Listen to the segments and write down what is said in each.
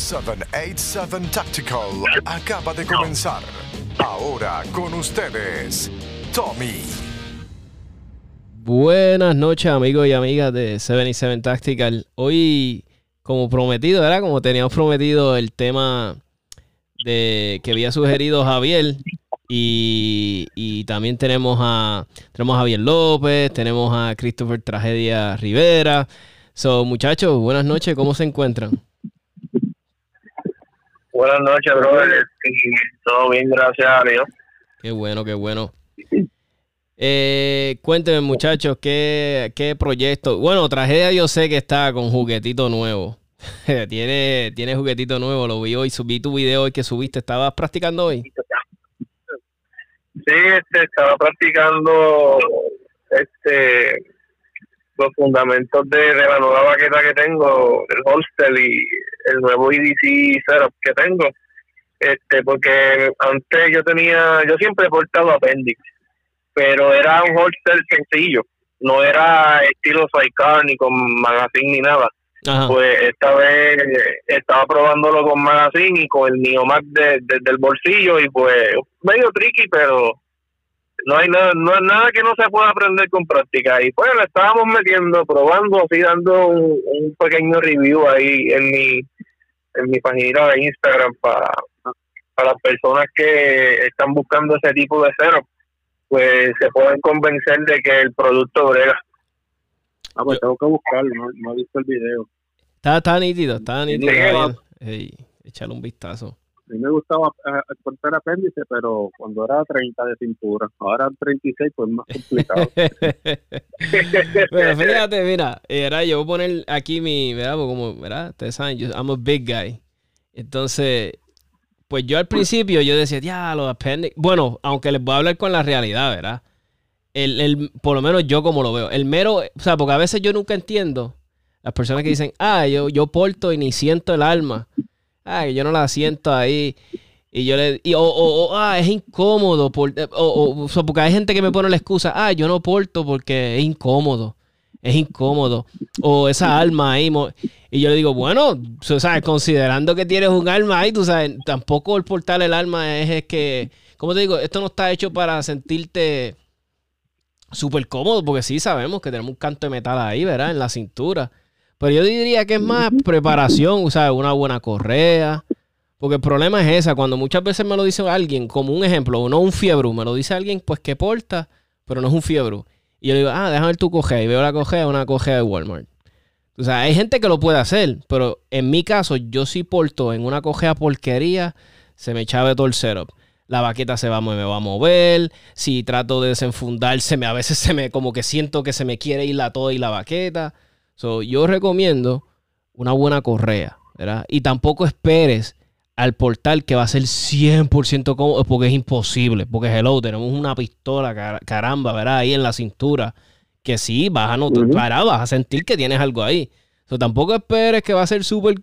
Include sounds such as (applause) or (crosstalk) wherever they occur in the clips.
787 Tactical acaba de comenzar. Ahora con ustedes, Tommy. Buenas noches amigos y amigas de 77 Tactical. Hoy, como prometido, ¿verdad? Como teníamos prometido el tema de que había sugerido Javier. Y, también tenemos a, tenemos a Javier López, tenemos a Christopher Tragedia Rivera. So, muchachos, buenas noches, ¿cómo se encuentran? Buenas noches, brother. Todo bien, gracias a Dios. Qué bueno, qué bueno. (laughs) Eh, cuéntenme, muchachos, ¿qué, qué proyecto? Bueno, Tragedia yo sé que está con juguetito nuevo. (laughs) tiene, tiene juguetito nuevo, lo vi hoy, subí tu video hoy que subiste. ¿Estabas practicando hoy? Sí, este, estaba practicando este los fundamentos de, la nueva baqueta que tengo, el holster y el nuevo EDC setup que tengo. Este, porque antes yo tenía, yo siempre he portado apéndice, pero era un holster sencillo, no era estilo sidecar ni con magazine ni nada. Pues esta vez estaba probándolo con magazine y con el Neomac de, del bolsillo y pues medio tricky, pero no hay nada, no hay nada que no se pueda aprender con práctica. Y pues le estábamos metiendo, probando, así dando un, pequeño review ahí en mi, en mi página de Instagram para, para las personas que están buscando ese tipo de cero, pues se pueden convencer de que el producto brega. Ah, pues tengo que buscarlo, no, he visto el video. Está, está nítido, está nítido. Sí, échale un vistazo. A mí me gustaba eh, cortar apéndice, pero cuando era 30 de cintura, ahora 36, pues más complicado. (laughs) pero fíjate, mira, era yo voy a poner aquí mi, ¿verdad? como, ¿verdad? Ustedes saben, yo, I'm a big guy. Entonces, pues yo al principio yo decía, ya, los apéndices. Bueno, aunque les voy a hablar con la realidad, ¿verdad? El, el, por lo menos yo como lo veo. El mero, o sea, porque a veces yo nunca entiendo las personas que dicen, ah, yo, yo porto y ni siento el alma ay, yo no la siento ahí. Y yo le. o, o, ah, es incómodo. Por, eh, o, o, porque hay gente que me pone la excusa, ah, yo no porto porque es incómodo. Es incómodo. O esa alma ahí. Y yo le digo, bueno, ¿sabes? considerando que tienes un alma ahí, tú sabes, tampoco el portar el alma es, es que. ¿Cómo te digo? Esto no está hecho para sentirte súper cómodo, porque sí sabemos que tenemos un canto de metal ahí, ¿verdad? En la cintura. Pero yo diría que es más preparación, o sea, una buena correa. Porque el problema es esa, cuando muchas veces me lo dice alguien, como un ejemplo, no un fiebre, me lo dice alguien pues que porta, pero no es un fiebre. Y yo le digo, ah, déjame ver tu cojea. Y veo la cojea, una cojea de Walmart. O sea, hay gente que lo puede hacer, pero en mi caso, yo sí porto en una cojea porquería, se me echaba todo el setup. La baqueta se va, me va a mover. Si trato de desenfundarse, a veces se me, como que siento que se me quiere ir la toda y la baqueta yo recomiendo una buena correa, ¿verdad? Y tampoco esperes al portal que va a ser 100% cómodo porque es imposible. Porque hello, tenemos una pistola, caramba, ¿verdad? Ahí en la cintura. Que sí, vas a notar, vas a sentir que tienes algo ahí. So, tampoco esperes que va a ser súper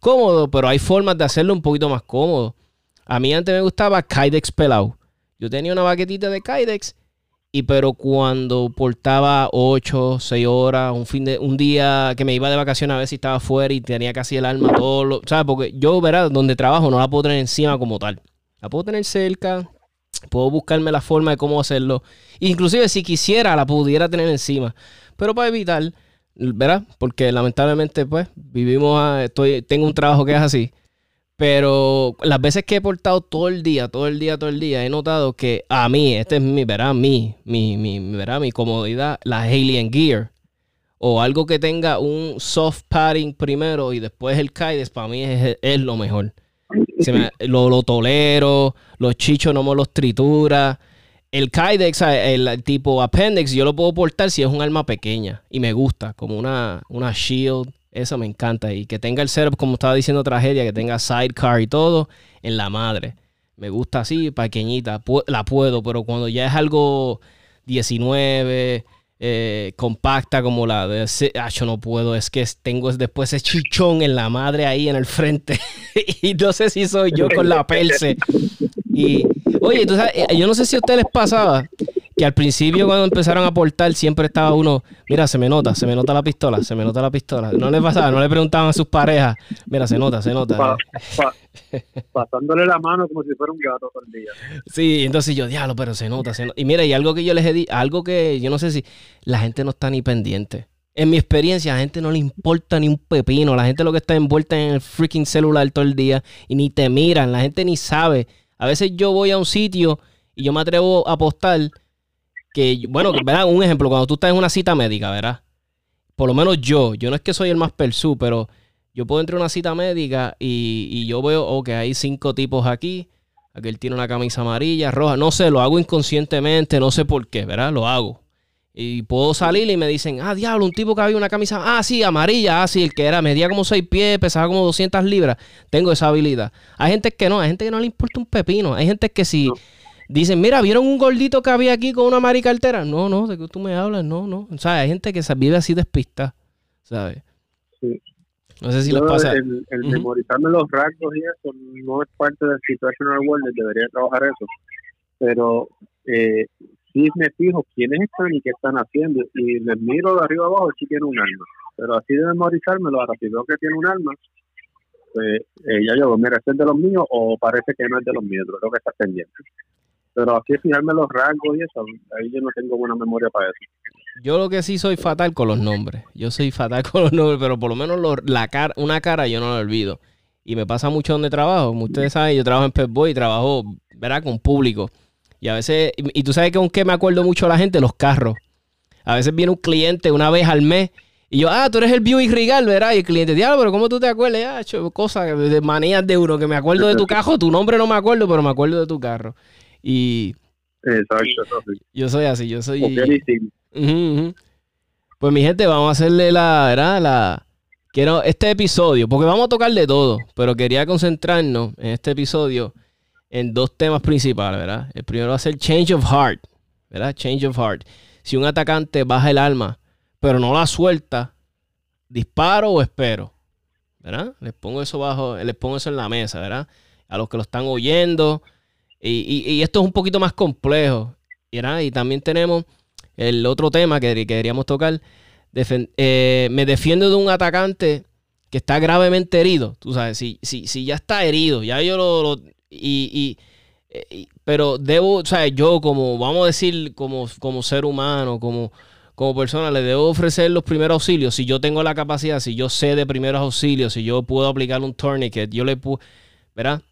cómodo, pero hay formas de hacerlo un poquito más cómodo. A mí antes me gustaba Kydex pelado. Yo tenía una baquetita de Kydex y pero cuando portaba 8, 6 horas, un fin de un día que me iba de vacaciones a ver si estaba fuera y tenía casi el alma todo lo, ¿sabes? Porque yo, verá, donde trabajo no la puedo tener encima como tal. La puedo tener cerca, puedo buscarme la forma de cómo hacerlo. Inclusive si quisiera la pudiera tener encima. Pero para evitar, ¿verdad? Porque lamentablemente, pues, vivimos, a- estoy, tengo un trabajo que es así. Pero las veces que he portado todo el día, todo el día, todo el día, he notado que a mí, este es mi, ¿verdad? Mi, mi, mi, ¿verdad? Mi comodidad, la Alien Gear. O algo que tenga un soft padding primero y después el Kydex, para mí es, es lo mejor. Se me- lo, tolero, los chichos no me los tritura. El Kydex, el tipo Appendix, yo lo puedo portar si es un arma pequeña y me gusta, como una, una shield. Eso me encanta. Y que tenga el setup, como estaba diciendo Tragedia, que tenga sidecar y todo en la madre. Me gusta así, pequeñita. La puedo, pero cuando ya es algo 19, eh, compacta como la de... ese- Ah, yo no puedo. Es que tengo después ese chichón en la madre ahí en el frente. (laughs) y no sé si soy yo con la (laughs) perse. Y, oye, tú sabes, eh, yo no sé si a ustedes les pasaba que al principio cuando empezaron a portar siempre estaba uno, mira, se me nota, se me nota la pistola, se me nota la pistola. No les pasaba, no le preguntaban a sus parejas, mira, se nota, se nota. Pa- pa- pasándole la mano como si fuera un gato todo el día. Sí, entonces yo, diablo, pero se nota, se nota. Y mira, y algo que yo les he dicho, algo que yo no sé si la gente no está ni pendiente. En mi experiencia, a la gente no le importa ni un pepino. La gente lo que está envuelta en el freaking celular todo el día y ni te miran. La gente ni sabe. A veces yo voy a un sitio y yo me atrevo a apostar que, bueno, ¿verdad? Un ejemplo, cuando tú estás en una cita médica, ¿verdad? Por lo menos yo, yo no es que soy el más persú, pero yo puedo entrar a una cita médica y, y yo veo, ok, hay cinco tipos aquí. Aquel tiene una camisa amarilla, roja. No sé, lo hago inconscientemente, no sé por qué, ¿verdad? Lo hago. Y puedo salir y me dicen, ah, diablo, un tipo que había una camisa, ah, sí, amarilla, ah, sí, el que era, medía como 6 pies, pesaba como 200 libras. Tengo esa habilidad. Hay gente que no, hay gente que no le importa un pepino. Hay gente que si dicen, mira, ¿vieron un gordito que había aquí con una maricartera? No, no, ¿de qué tú me hablas? No, no. O sea, hay gente que se vive así despista, ¿sabes? Sí. No sé si Yo, les pasa. el, el memorizarme los rasgos y eso no es parte del situational awareness, debería trabajar eso. Pero eh, sí me fijo quiénes están y qué están haciendo. Y les miro de arriba abajo si tiene un arma. Pero así de memorizármelo, ahora si veo que tiene un arma, pues eh, ya yo, mira, este es de los míos o parece que no es de los míos, creo que está pendiente. Pero así fijarme los rasgos y eso, ahí yo no tengo buena memoria para eso. Yo lo que sí soy fatal con los nombres. Yo soy fatal con los nombres, pero por lo menos lo- la cara, una cara yo no la olvido. Y me pasa mucho donde trabajo. Como ustedes saben, yo trabajo en Pep Boy y trabajo, ¿verdad? Con público. Y a veces, y, y tú sabes con qué me acuerdo mucho la gente, los carros. A veces viene un cliente una vez al mes y yo, ah, tú eres el Buick Regal, ¿verdad? Y el cliente, diablo, pero ¿cómo tú te acuerdas? Ya, hecho cosas de manías de uno, que me acuerdo de tu carro, tu nombre no me acuerdo, pero me acuerdo de tu carro. Y Exacto, yo soy así, yo soy... Ujú, ujú. Pues mi gente, vamos a hacerle la, ¿verdad? La, quiero este episodio, porque vamos a tocar de todo, pero quería concentrarnos en este episodio en dos temas principales, ¿verdad? El primero va a ser change of heart, ¿verdad? Change of heart. Si un atacante baja el arma, pero no la suelta, disparo o espero, ¿verdad? Les pongo eso bajo, les pongo eso en la mesa, ¿verdad? A los que lo están oyendo. Y, y- esto es un poquito más complejo, ¿verdad? Y también tenemos el otro tema que, que queríamos tocar. Eh, me defiendo de un atacante que está gravemente herido. Tú sabes, si, si, si ya está herido, ya yo lo- y, pero debo, o sea, yo como, vamos a decir, como, como ser humano, como, como persona, le debo ofrecer los primeros auxilios. Si yo tengo la capacidad, si yo sé de primeros auxilios, si yo puedo aplicar un tourniquet, yo le puedo. ¿Verdad?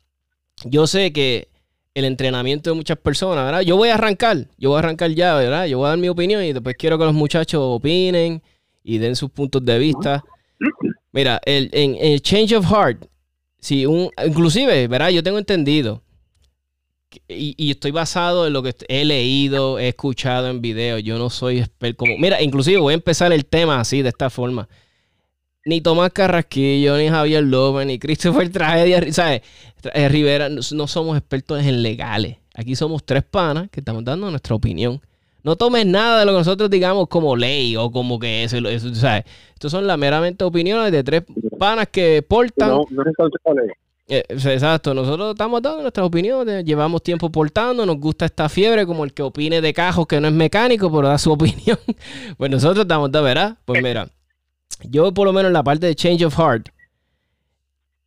Yo sé que el entrenamiento de muchas personas, ¿verdad? Yo voy a arrancar, yo voy a arrancar ya, ¿verdad? Yo voy a dar mi opinión y después quiero que los muchachos opinen y den sus puntos de vista. Mira, el, en el Change of Heart, si un, inclusive, ¿verdad? Yo tengo entendido y, y estoy basado en lo que he leído, he escuchado en videos. Yo no soy experto como... Mira, inclusive voy a empezar el tema así, de esta forma. Ni Tomás Carrasquillo, ni Javier López, ni Christopher Tragedia, ¿sabes? Eh, Rivera, no somos expertos en legales. Aquí somos tres panas que estamos dando nuestra opinión. No tomes nada de lo que nosotros digamos como ley o como que eso, eso ¿sabes? Estos son las meramente opiniones de tres panas que portan. No, no es. Eh, exacto, nosotros estamos dando nuestras opiniones, llevamos tiempo portando, nos gusta esta fiebre, como el que opine de cajos que no es mecánico, pero da su (laughs) opinión. pues nosotros estamos dando, ¿verdad? Pues mira, yo por lo menos en la parte de Change of Heart,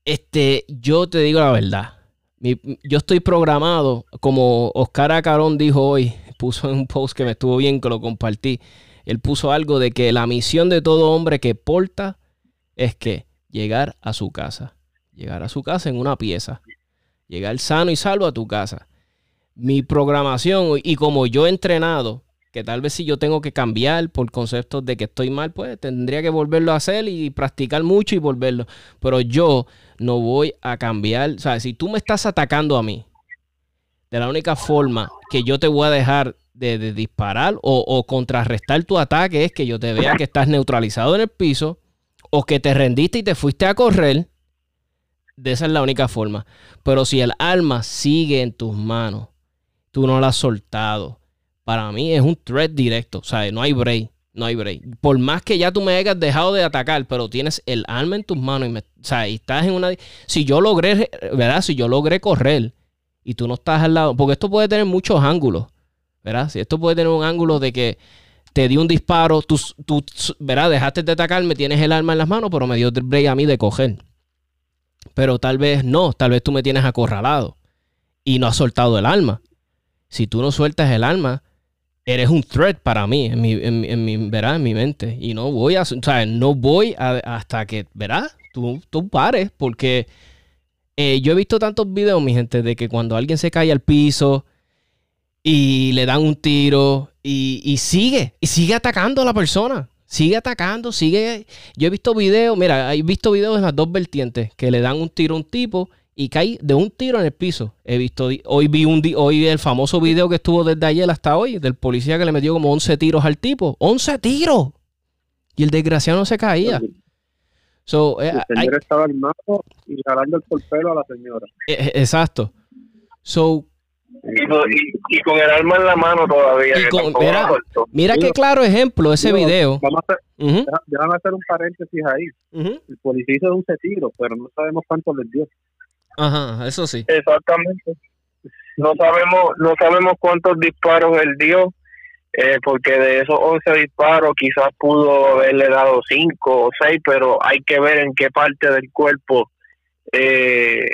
este, yo te digo la verdad. Mi- yo estoy programado, como Oscar Acarón dijo hoy, puso en un post que me estuvo bien, que lo compartí. él puso algo de que la misión de todo hombre que porta es que llegar a su casa, llegar a su casa en una pieza, llegar sano y salvo a tu casa. Mi programación y como yo he entrenado, que tal vez si yo tengo que cambiar por conceptos de que estoy mal, pues tendría que volverlo a hacer y practicar mucho y volverlo. Pero yo no voy a cambiar. O sea, si tú me estás atacando a mí, de la única forma que yo te voy a dejar de, disparar o, o, contrarrestar tu ataque es que yo te vea que estás neutralizado en el piso o que te rendiste y te fuiste a correr. De esa es la única forma. Pero si el arma sigue en tus manos, tú no la has soltado. Para mí es un threat directo. O sea, no hay break. No hay break. Por más que ya tú me hayas dejado de atacar, pero tienes el arma en tus manos y, me, o sea, y estás en una... Si yo logré, ¿verdad? Si yo logré correr y tú no estás al lado, porque esto puede tener muchos ángulos, ¿verdad? Si esto puede tener un ángulo de que te di un disparo, tú, tú ¿verdad? Dejaste de atacarme, tienes el arma en las manos, pero me dio el break a mí de coger. Pero tal vez no, tal vez tú me tienes acorralado y no has soltado el arma. Si tú no sueltas el arma, eres un threat para mí, en mi, en, mi, en mi mente. Y no voy a, o sea, no voy hasta que, ¿verdad? Tú, tú pares, porque eh, yo he visto tantos videos, mi gente, de que cuando alguien se cae al piso y le dan un tiro y, sigue, y sigue atacando a la persona. Sigue atacando, sigue. Yo he visto videos, mira, he visto videos en las dos vertientes, que le dan un tiro a un tipo y cae de un tiro en el piso. He visto, hoy vi un hoy el famoso video que estuvo desde ayer hasta hoy, del policía que le metió como 11 tiros al tipo. ¡11 tiros! Y el desgraciado no se caía. So, eh, el señor estaba armado y jalando el pelo a la señora. Eh, eh, exacto. So, y, con el arma en la mano todavía. mira, mira qué claro ejemplo ese video. Vamos a hacer, déjame hacer un paréntesis ahí. El policía hizo un tiro, pero no sabemos cuánto les dio. Ajá, eso sí. Exactamente. No sabemos, no sabemos cuántos disparos él dio, eh, porque de esos 11 disparos quizás pudo haberle dado 5 o 6, pero hay que ver en qué parte del cuerpo eh,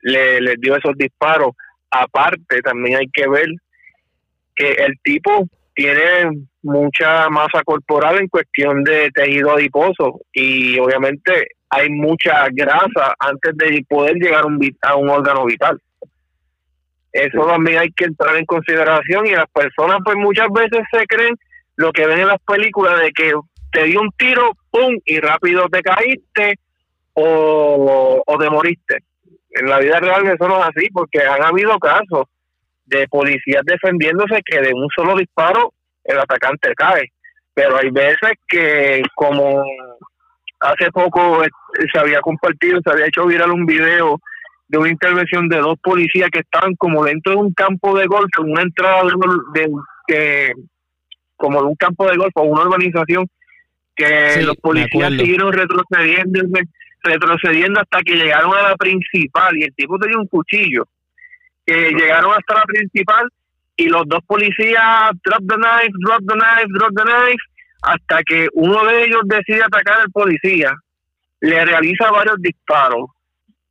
le, dio esos disparos. Aparte, también hay que ver que el tipo tiene mucha masa corporal en cuestión de tejido adiposo y obviamente hay mucha grasa antes de poder llegar a un órgano vital. Eso también hay que entrar en consideración y las personas pues muchas veces se creen lo que ven en las películas de que te dio un tiro, ¡pum! y rápido te caíste o, o te moriste. En la vida real eso no es así porque han habido casos de policías defendiéndose que de un solo disparo el atacante cae. Pero hay veces que como hace poco eh, se había compartido, se había hecho viral un video de una intervención de dos policías que estaban como dentro de un campo de golf, en una entrada de, de, como de un campo de golf o una urbanización que los policías siguieron retrocediendo retrocediendo hasta que llegaron a la principal y el tipo tenía un cuchillo que llegaron hasta la principal y los dos policías drop the knife, drop the knife, drop the knife hasta que uno de ellos decide atacar al policía, le realiza varios disparos,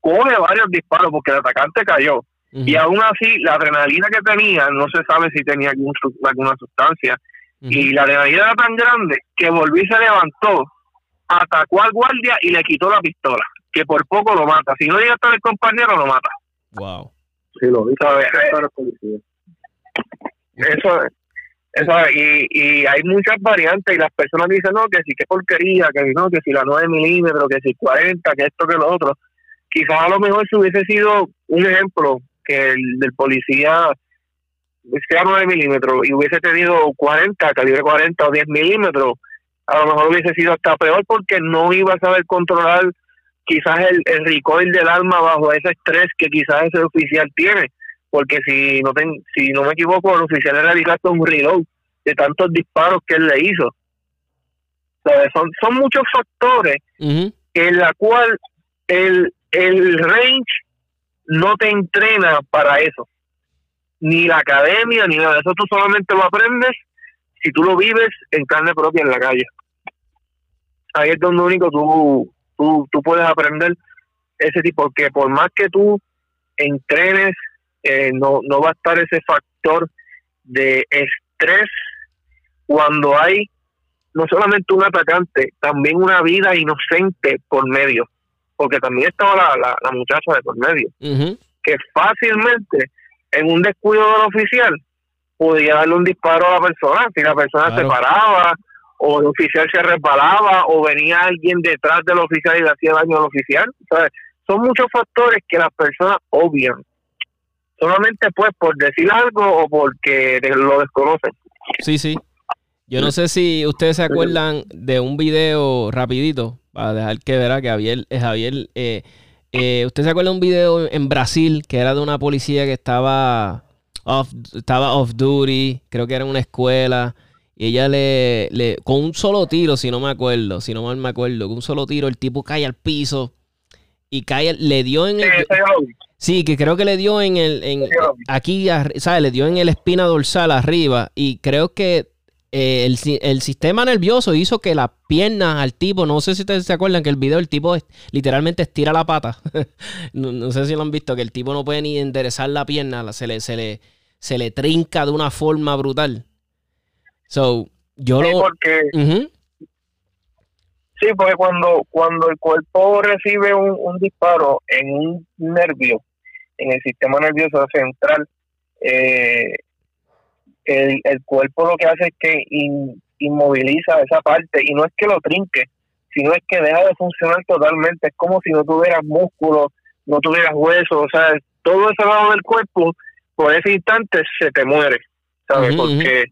coge varios disparos porque el atacante cayó. Y aún así, la adrenalina que tenía, no se sabe si tenía alguna sustancia, y la adrenalina era tan grande que volvió y se levantó, atacó al guardia y le quitó la pistola, que por poco lo mata. Si no llega hasta el compañero, lo mata. Wow. Sí, lo vi. Eso, y, y hay muchas variantes y las personas dicen, no, que sí, que porquería, que no, que si la 9 milímetros, que si 40, que esto, que lo otro. Quizás a lo mejor si hubiese sido un ejemplo que el del policía sea 9 milímetros y hubiese tenido 40, calibre 40 o 10 milímetros, a lo mejor hubiese sido hasta peor porque no iba a saber controlar quizás el, el recoil del arma bajo ese estrés que quizás ese oficial tiene porque si no si no me equivoco, el oficial le realizaste un reload de tantos disparos que él le hizo. son, son muchos factores en la cual el, el range no te entrena para eso. Ni la academia, ni nada. Eso tú solamente lo aprendes si tú lo vives en carne propia en la calle. Ahí es donde único tú, tú, puedes aprender ese tipo, porque por más que tú entrenes eh, no, no va a estar ese factor de estrés cuando hay no solamente un atacante, también una vida inocente por medio, porque también estaba la, la, muchacha de por medio, que fácilmente en un descuido del oficial podía darle un disparo a la persona, si la persona se paraba o el oficial se resbalaba o venía alguien detrás del oficial y le hacía daño al oficial. son muchos factores que las personas obvian, solamente pues por decir algo o porque lo desconocen. Sí, sí. Yo no sé si ustedes se acuerdan de un video rapidito, para dejar que verá que Javier, eh, Javier eh, eh, ¿usted se acuerda de un video en Brasil que era de una policía que estaba off, estaba off duty, creo que era en una escuela, y ella le, le, con un solo tiro, si no me acuerdo, si no mal me acuerdo, con un solo tiro el tipo cae al piso y cae, le dio en el... Sí, que creo que le dio en el, en, aquí, ¿sabes? Le dio en el espina dorsal arriba y creo que eh, el, sistema nervioso hizo que las piernas al tipo, no sé si ustedes se acuerdan que el video el tipo literalmente estira la pata. (laughs) no, sé si lo han visto, que el tipo no puede ni enderezar la pierna, se le, se le, se le trinca de una forma brutal. So, yo sí, lo... Porque, Sí, porque cuando, cuando el cuerpo recibe un, disparo en un nervio, en el sistema nervioso central, eh, el, el cuerpo lo que hace es que inmoviliza esa parte y no es que lo trinque, sino es que deja de funcionar totalmente. Es como si no tuvieras músculo, no tuvieras hueso, o sea, todo ese lado del cuerpo por ese instante se te muere, ¿sabes? Porque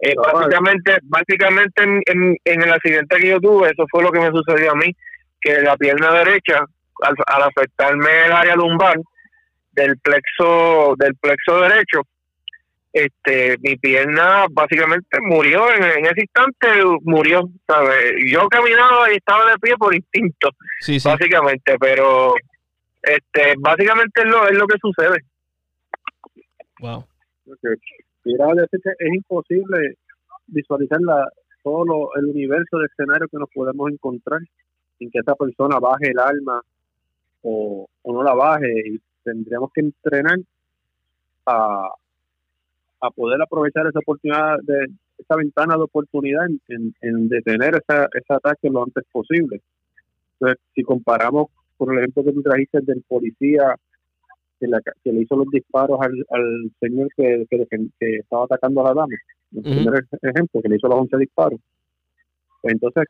eh, básicamente, básicamente en, en, el accidente que yo tuve, eso fue lo que me sucedió a mí, que la pierna derecha, al, al afectarme el área lumbar del plexo, del plexo derecho, este mi pierna básicamente murió en, ese instante murió sabes yo caminaba y estaba de pie por instinto básicamente pero este básicamente es lo es lo que sucede. Wow. Es imposible visualizar la, todo el universo de escenario que nos podemos encontrar sin que esa persona baje el alma o, o no la baje y tendríamos que entrenar a, a poder aprovechar esa oportunidad, de esa ventana de oportunidad en, en, detener esa, ese ataque lo antes posible. Entonces, si comparamos por el ejemplo que tú trajiste del policía que, le hizo los disparos al, al señor que, que, estaba atacando a la dama, el primer ejemplo, que le hizo los 11 disparos. Pues entonces,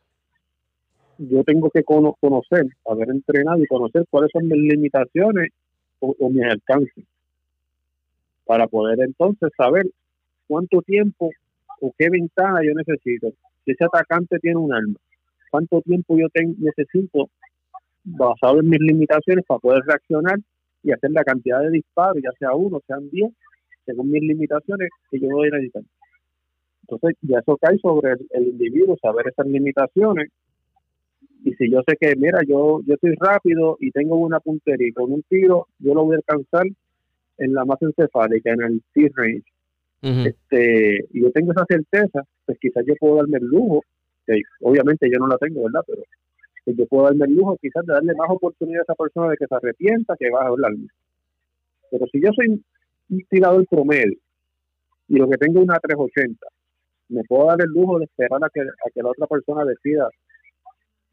yo tengo que conocer, haber entrenado y conocer cuáles son mis limitaciones o, o mis alcances para poder entonces saber cuánto tiempo o qué ventana yo necesito. Si ese atacante tiene un arma, cuánto tiempo yo necesito basado en mis limitaciones para poder reaccionar y hacer la cantidad de disparos, ya sea uno, sean diez, según mis limitaciones que yo voy a necesitar. Entonces ya eso cae sobre el, individuo, saber esas limitaciones. Y si yo sé que, mira, yo, yo estoy rápido y tengo una puntería y con un tiro yo lo voy a alcanzar en la masa encefálica, en el T-range, este, y yo tengo esa certeza, pues quizás yo puedo darme el lujo, que obviamente yo no la tengo, ¿verdad? Pero pues yo puedo darme el lujo quizás de darle más oportunidad a esa persona de que se arrepienta, que va a hablarme. Pero si yo soy un tirador promedio y lo que tengo es una 380, me puedo dar el lujo de esperar a que, a que la otra persona decida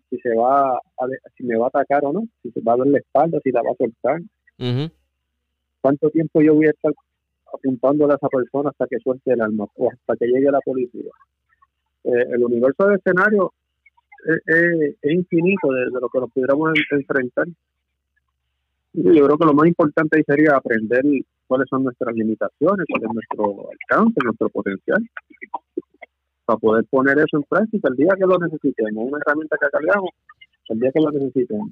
si se va a, si me va a atacar o no, si se va a dar la espalda, si la va a soltar cuánto tiempo yo voy a estar apuntándole a esa persona hasta que suelte el alma o hasta que llegue la policía. Eh, el universo de escenario es, infinito de, lo que nos pudiéramos enfrentar. Yo creo que lo más importante sería aprender cuáles son nuestras limitaciones, cuál es nuestro alcance, nuestro potencial, para poder poner eso en práctica el día que lo necesitemos, una herramienta que cargamos, el día que lo necesitemos.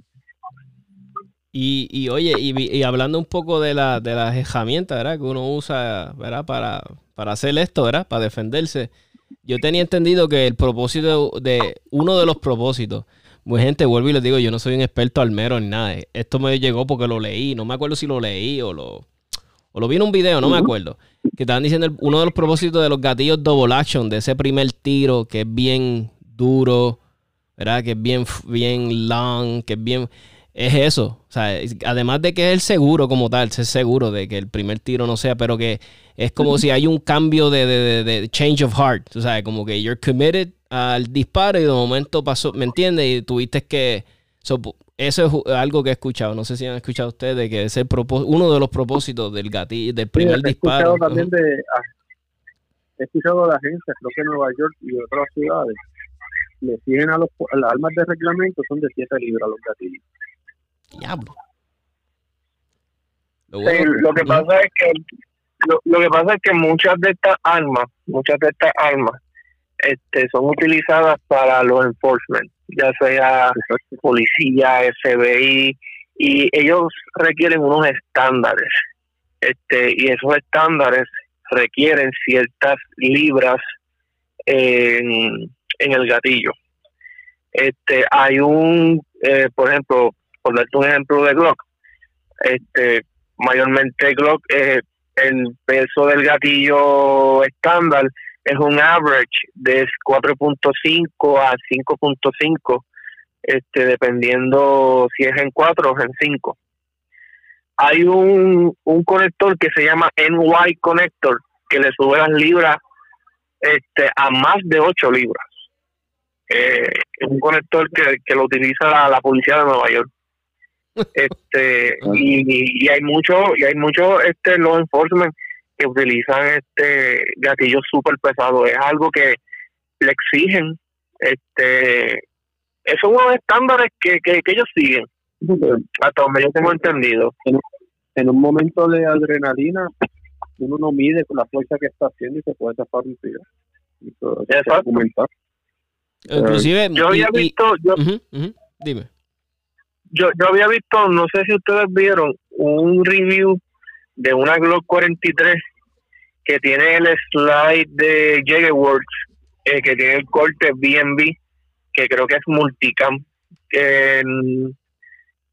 Y, y oye, y, hablando un poco de, la, de las herramientas, ¿verdad? Que uno usa, ¿verdad? Para, para hacer esto, ¿verdad? Para defenderse. Yo tenía entendido que el propósito de, uno de los propósitos, pues gente, vuelvo y les digo, yo no soy un experto almero ni nada. Esto me llegó porque lo leí, no me acuerdo si lo leí o lo, o lo vi en un video, no me acuerdo. Que estaban diciendo uno de los propósitos de los gatillos double action, de ese primer tiro que es bien duro, ¿verdad? Que es bien, bien long, que es bien es eso. Sea, además de que es el seguro como tal, es seguro de que el primer tiro no sea, pero que es como si hay un cambio de, de, de, change of heart. O sea, como que you're committed al disparo y de momento pasó, ¿me entiendes? Y tuviste que... eso es algo que he escuchado. No sé si han escuchado ustedes que es el uno de los propósitos del gatillo, del primer disparo. También de, ah, he escuchado de agencias, creo que en Nueva York y otras ciudades, le siguen a los las armas de reglamento son de 7 libras los gatillos. Diablo. Lo, que pasa es que lo, que pasa es que muchas de estas armas, muchas de estas armas, este, son utilizadas para los enforcement, ya sea policía, FBI, y ellos requieren unos estándares, este, y esos estándares requieren ciertas libras en, en el gatillo. Este, hay un, eh, por ejemplo, por darte un ejemplo de Glock, este, mayormente Glock, eh, el peso del gatillo estándar es un average de 4.5 a 5.5, este, dependiendo si es en 4 o en 5. Hay un, un conector que se llama NY Connector, que le sube las libras este, a más de 8 libras. Eh, un conector que, que lo utiliza la policía de Nueva York este y, hay mucho y hay mucho este law enforcement que utilizan este gatillos súper pesados. Es algo que le exigen este esos son unos estándares que, que, ellos siguen. Hasta donde yo tengo entendido. En, un momento de adrenalina uno no mide con la fuerza que está haciendo y se puede zafar un tiro. Inclusive yo había visto yo, dime yo, yo había visto, no sé si ustedes vieron, un review de una Glock 43 que tiene el slide de Jagerworks, eh, que tiene el corte BNB, que creo que es multicam.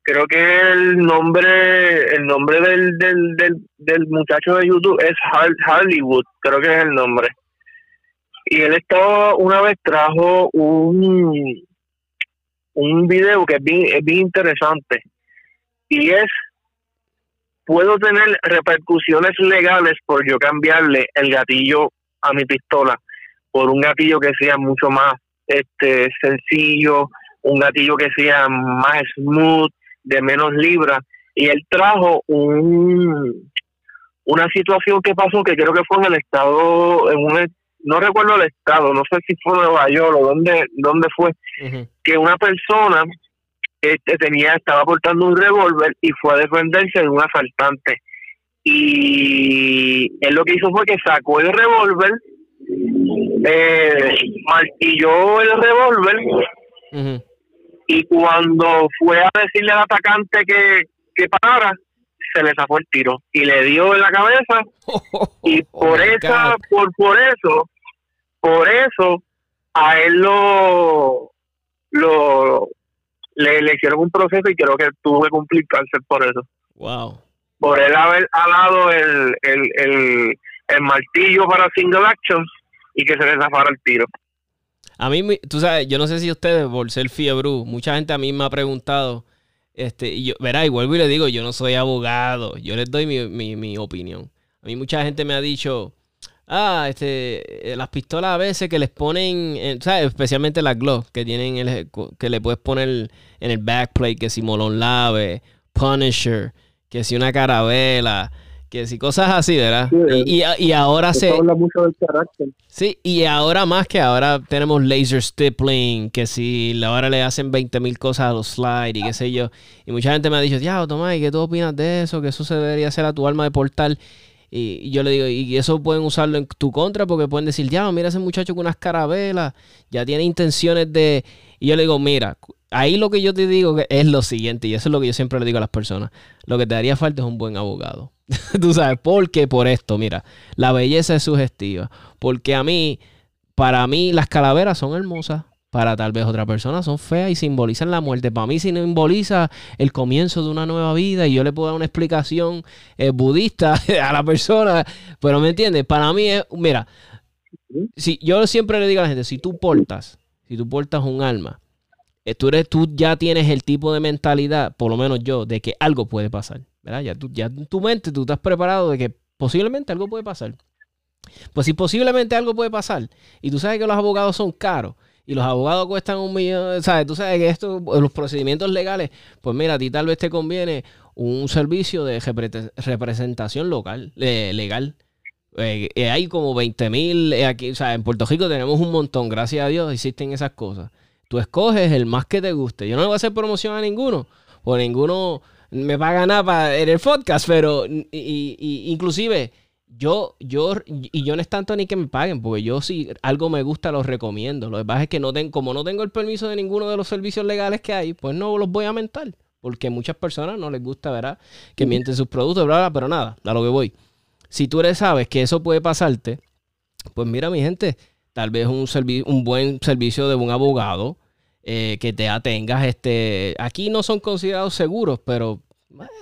creo que el nombre el nombre del, del, del, del muchacho de YouTube es Hollywood, creo que es el nombre. Y él estaba, una vez trajo un, un video que es bien, es bien interesante. Y es puedo tener repercusiones legales por yo cambiarle el gatillo a mi pistola por un gatillo que sea mucho más este sencillo, un gatillo que sea más smooth, de menos libras y él trajo un una situación que pasó que creo que fue en el estado en un no recuerdo el estado, no sé si fue Nueva York o dónde, dónde fue, que una persona este, tenía, estaba portando un revólver y fue a defenderse de un asaltante. Y él lo que hizo fue que sacó el revólver, eh, martilló el revólver y cuando fue a decirle al atacante que, que parara, se le sacó el tiro y le dio en la cabeza. (laughs) Y oh por esa por por eso por eso a él lo, lo le, le hicieron un proceso y creo que tuvo que cumplir cáncer por eso. Wow. Por él haber alado el, el, el, el martillo para single action y que se le zafara el tiro. A mí, tú sabes, yo no sé si ustedes, por ser fiebre, mucha gente a mí me ha preguntado, este, y yo, verá, y vuelvo y le digo, yo no soy abogado, yo les doy mi, mi, mi opinión. A mí mucha gente me ha dicho, ah, este, eh, las pistolas a veces que les ponen, ¿sabes? especialmente las Glock, que tienen el, que le puedes poner en el backplate, que si Molon Lave, Punisher, que si una carabela, que si cosas así, ¿verdad? y, y, ahora se... habla mucho del carácter. Sí, y ahora más que ahora tenemos laser stippling, que si ahora le hacen 20 mil cosas a los slides y qué sé yo. Y mucha gente me ha dicho, ya, Tomás, ¿y qué tú opinas de eso? Que eso se debería hacer a tu arma de portal. Y, yo le digo, y eso pueden usarlo en tu contra porque pueden decir, ya, mira ese muchacho con unas carabelas, ya tiene intenciones de... Y yo le digo, mira, ahí lo que yo te digo es lo siguiente, y eso es lo que yo siempre le digo a las personas, lo que te haría falta es un buen abogado. (laughs) Tú sabes, ¿por qué? Por esto, mira, la belleza es sugestiva, porque a mí, para mí las calaveras son hermosas, para tal vez otra persona son feas y simbolizan la muerte. Para mí simboliza el comienzo de una nueva vida y yo le puedo dar una explicación eh, budista (laughs) a la persona, pero me entiendes, para mí es, mira, si yo siempre le digo a la gente, si tú portas, si tú portas un alma, eh, tú, eres, tú ya tienes el tipo de mentalidad, por lo menos yo, de que algo puede pasar, ¿verdad? Ya, tú, ya en tu mente tú estás preparado de que posiblemente algo puede pasar. Pues si posiblemente algo puede pasar y tú sabes que los abogados son caros, y los abogados cuestan un millón, ¿sabes? Tú sabes que esto, los procedimientos legales, pues mira, a ti tal vez te conviene un servicio de representación local, legal. Eh, eh, hay como 20 mil eh, aquí, o sea, en Puerto Rico tenemos un montón, gracias a Dios existen esas cosas. Tú escoges el más que te guste. Yo no le voy a hacer promoción a ninguno, o ninguno me paga nada para, en el podcast, pero y, inclusive yo, yo, y yo no es tanto ni que me paguen, porque yo si algo me gusta lo recomiendo. Lo que pasa es que no tengo, como no tengo el permiso de ninguno de los servicios legales que hay, pues no los voy a mentar. Porque muchas personas no les gusta, ¿verdad? Que mienten sus productos, bla, bla, pero nada, a lo que voy. Si tú eres, sabes que eso puede pasarte, pues mira, mi gente, tal vez un, un buen servicio de un abogado eh, que te atengas. Este, aquí no son considerados seguros, pero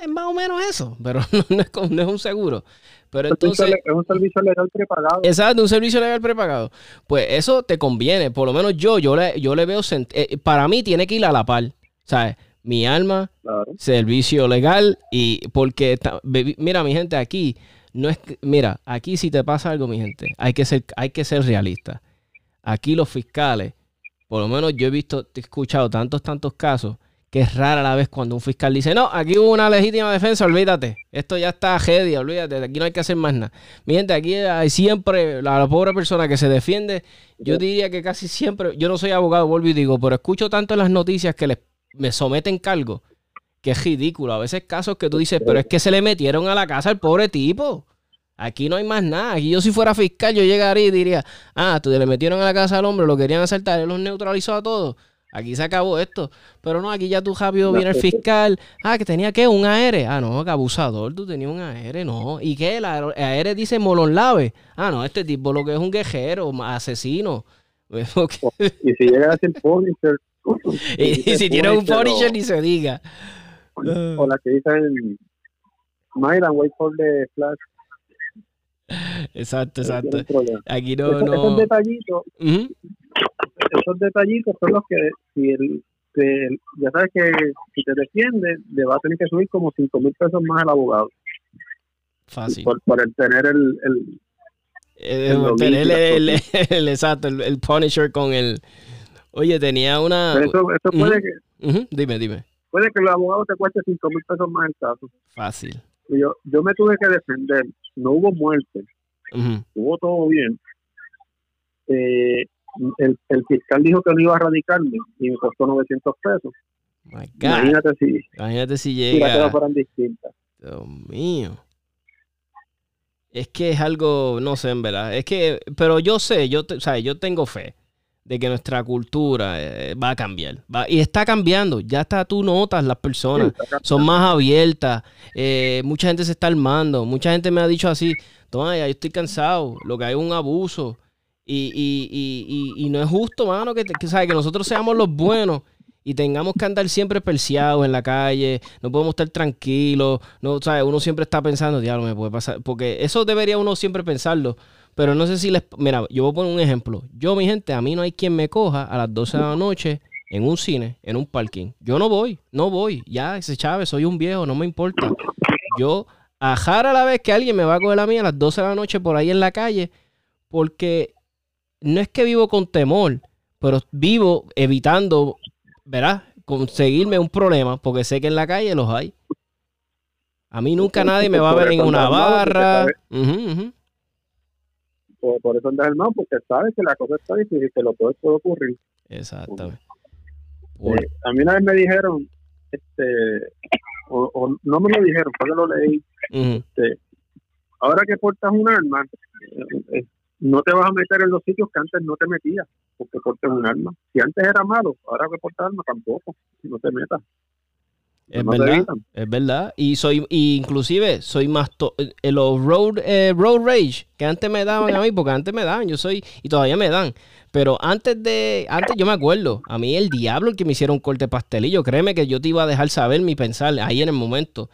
es más o menos eso, pero (laughs) no, es, un seguro. Pero entonces, es un servicio legal prepagado. Exacto, un servicio legal prepagado. Pues eso te conviene, por lo menos yo, yo le, yo le veo, eh, para mí tiene que ir a la par, ¿sabes? mi alma, servicio legal y porque, mira mi gente, aquí no es, mira, aquí si te pasa algo mi gente, hay que ser, hay que ser realista. Aquí los fiscales, por lo menos yo he visto, he escuchado tantos, tantos casos que es rara la vez cuando un fiscal dice, no, aquí hubo una legítima defensa, olvídate, esto ya está heavy, olvídate, aquí no hay que hacer más nada. Mi gente, aquí hay siempre la, pobre persona que se defiende, yo diría que casi siempre, yo no soy abogado, vuelvo y digo, pero escucho tanto las noticias que les me someten cargo, que es ridículo. A veces casos que tú dices, pero es que se le metieron a la casa al pobre tipo. Aquí no hay más nada. Aquí yo si fuera fiscal, yo llegaría y diría, ah, tú le metieron a la casa al hombre, lo querían asaltar, él los neutralizó a todos. Aquí se acabó esto. Pero no, aquí ya tú rápido viene el fiscal. Ah, que tenía que un AR. Ah, no, que abusador, tú tenías un AR, no. ¿Y qué? El AR dice Molonlave. Ah, no, este tipo lo que es un guerrero, asesino. (laughs) y si llega a ser Punisher, (laughs) y, si tiene un Punisher ni se diga. O la que dicen Myron, wait for the flash. Exacto, exacto. Aquí no, esos, no... esos detallitos, esos detallitos son los que si el, ya sabes que si te defiende, le va a tener que subir como 5 mil pesos más al abogado. Fácil. Por, por el tener el, el, el, tener el, el, exacto, el, Punisher con el Oye, tenía una. eso, puede que. Dime, dime. Puede que el abogado te cueste 5 mil pesos más el caso. Fácil. yo, yo me tuve que defender. No hubo muerte. Hubo todo bien. Eh, el, el, fiscal dijo que no iba a radicarme y me costó 900 pesos. Imagínate si. Imagínate si llega. fueran distintas. Dios mío. Es que es algo, no sé, en verdad. Es que, pero yo sé, yo, o sea, yo tengo fe de que nuestra cultura eh, va a cambiar. y está cambiando. Ya está, tú notas las personas. son más abiertas. Eh, mucha gente se está armando. Mucha gente me ha dicho así, toma, ya yo estoy cansado. Lo que hay es un abuso. Y, y, y, y no es justo, mano, que, que, que nosotros seamos los buenos y tengamos que andar siempre perseados en la calle, no podemos estar tranquilos, no, ¿sabes? uno siempre está pensando, diablo, me puede pasar, porque eso debería uno siempre pensarlo, pero no sé si les... Mira, yo voy a poner un ejemplo. Yo, mi gente, a mí no hay quien me coja a las 12 de la noche en un cine, en un parking. Yo no voy, no voy. Ya, ese Chávez, soy un viejo, no me importa. Yo, a la vez que alguien me va a coger a mí a las 12 de la noche por ahí en la calle, porque no es que vivo con temor, pero vivo evitando, ¿verdad? Conseguirme un problema, porque sé que en la calle los hay. A mí nunca nadie me va a ver en una barra por, eso andas armado, porque sabes que la cosa está difícil, que lo peor puede ocurrir. Exactamente. Eh, a mí una vez me dijeron, este, o, no me lo dijeron, porque lo leí, este, ahora que portas un arma, eh, eh, no te vas a meter en los sitios que antes no te metías, porque portas un arma. Si antes era malo, ahora que portas arma tampoco, no te metas. Es verdad, es verdad. Y soy, inclusive soy más los road, eh, road rage que antes me daban a mí, porque antes me daban, yo soy, y todavía me dan. Pero antes de, antes yo me acuerdo, a mí el diablo el que me hicieron un corte pastelillo, créeme que yo te iba a dejar saber mi pensar ahí en el momento.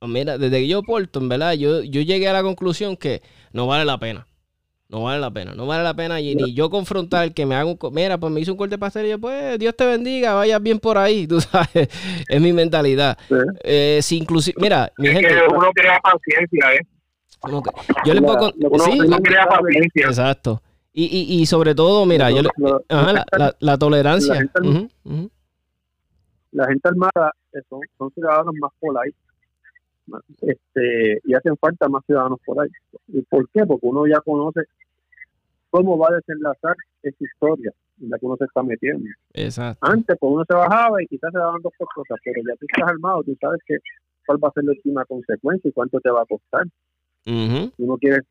Mira, desde que yo porto, en verdad, yo, yo llegué a la conclusión que no vale la pena. No vale la pena, no vale la pena y, ni yo confrontar que me haga un... Mira, pues me hizo un corte de pastel y yo, pues Dios te bendiga, vayas bien por ahí, (laughs) tú sabes, es mi mentalidad. Eh, si inclusive, mira, mi gente... uno crea paciencia, ¿eh? yo le puedo... sí, uno crea paciencia. Exacto. Y, y, y sobre todo, mira, yo le- ajá, la, la- la tolerancia. La gente- la gente armada son, son ciudadanos más polite más, este, y hacen falta más ciudadanos por ahí. ¿Y por qué? Porque uno ya conoce cómo va a desenlazar esa historia en la que uno se está metiendo. Exacto. Antes, pues uno se bajaba y quizás se daban dos por cosas, pero ya tú estás armado, tú sabes que cuál va a ser la última consecuencia y cuánto te va a costar. Ujú. Tú no quieres,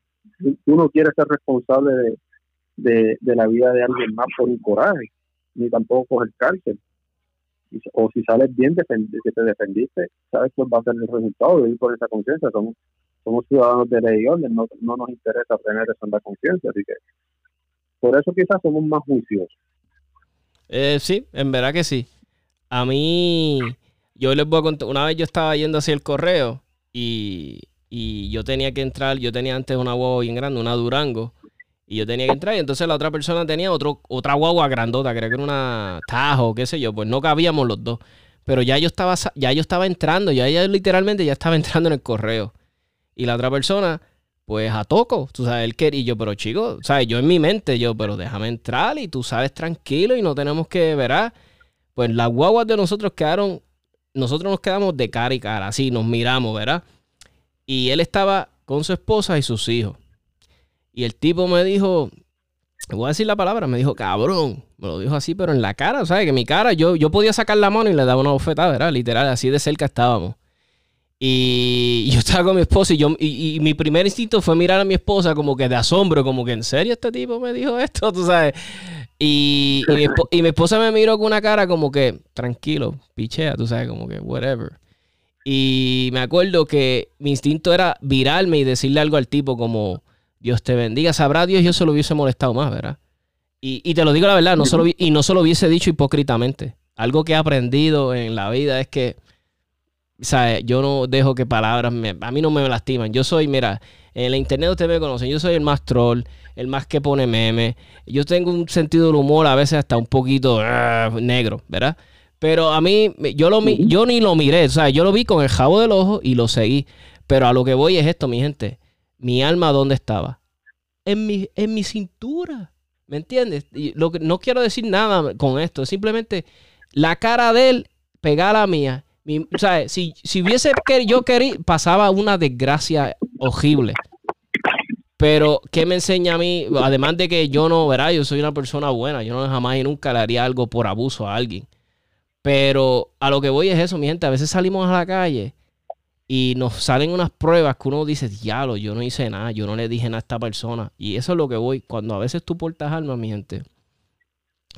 tú no quieres ser responsable de, de, de la vida de alguien más por un coraje, ni tampoco coger cárcel. O si sales bien, que te defendiste, sabes cuál va a ser el resultado de ir con esa conciencia. Somos, somos ciudadanos de ley y orden, no, no nos interesa tener esa conciencia, así que por eso quizás somos más juiciosos. Eh, sí, en verdad que sí. A mí, yo les voy a contar, una vez yo estaba yendo hacia el correo y, y yo tenía que entrar, yo tenía antes una guagua bien grande, una Durango, y yo tenía que entrar y entonces la otra persona tenía otro, otra guagua grandota, creo que era una Tajo, qué sé yo, pues no cabíamos los dos. Pero ya yo estaba, ya yo estaba entrando, ya, ya literalmente ya estaba (laughs) entrando en el correo. Y la otra persona, pues a toco, tú sabes, él quería, y yo, pero chico, sabes, yo en mi mente, yo, pero déjame entrar y tú sabes tranquilo y no tenemos que, verás, pues las guaguas de nosotros quedaron, nosotros nos quedamos de cara y cara, así nos miramos, ¿verdad? Y él estaba con su esposa y sus hijos. Y el tipo me dijo, voy a decir la palabra, me dijo, cabrón. Me lo dijo así, pero en la cara, ¿sabes? Que mi cara, yo, yo podía sacar la mano y le daba una bofetada, ¿verdad? Literal, así de cerca estábamos. Y yo estaba con mi esposa y, yo, y, mi primer instinto fue mirar a mi esposa como que de asombro, como que en serio este tipo me dijo esto, (laughs) tú sabes. Y, y, mi, y mi esposa me miró con una cara como que, tranquilo, pichea, tú sabes, como que, whatever. Y me acuerdo que mi instinto era virarme y decirle algo al tipo como, Dios te bendiga, sabrá Dios, yo se lo hubiese molestado más, ¿verdad? Y, y te lo digo la verdad, no solo, y no se lo hubiese dicho hipócritamente. Algo que he aprendido en la vida es que, ¿sabes? Yo no dejo que palabras me, a mí no me lastiman. Yo soy, mira, en la internet ustedes me conocen, yo soy el más troll, el más que pone memes. Yo tengo un sentido del humor a veces hasta un poquito ah, negro, ¿verdad? Pero a mí, yo, lo, mi- yo ni lo miré, o sea, yo lo vi con el jabo del ojo y lo seguí. Pero a lo que voy es esto, mi gente. Mi alma, ¿dónde estaba? En mi, en mi cintura. ¿Me entiendes? Y lo que, no quiero decir nada con esto. Simplemente la cara de él pegada a mía. Mi- si, si hubiese que yo querido, pasaba una desgracia horrible. Pero, ¿qué me enseña a mí? Además de que yo no, verá, yo soy una persona buena. Yo no jamás y nunca le haría algo por abuso a alguien. Pero a lo que voy es eso, mi gente. A veces salimos a la calle y nos salen unas pruebas que uno dice, diablo, yo no hice nada, yo no le dije nada a esta persona. Y eso es lo que voy. Cuando a veces tú portas armas, mi gente,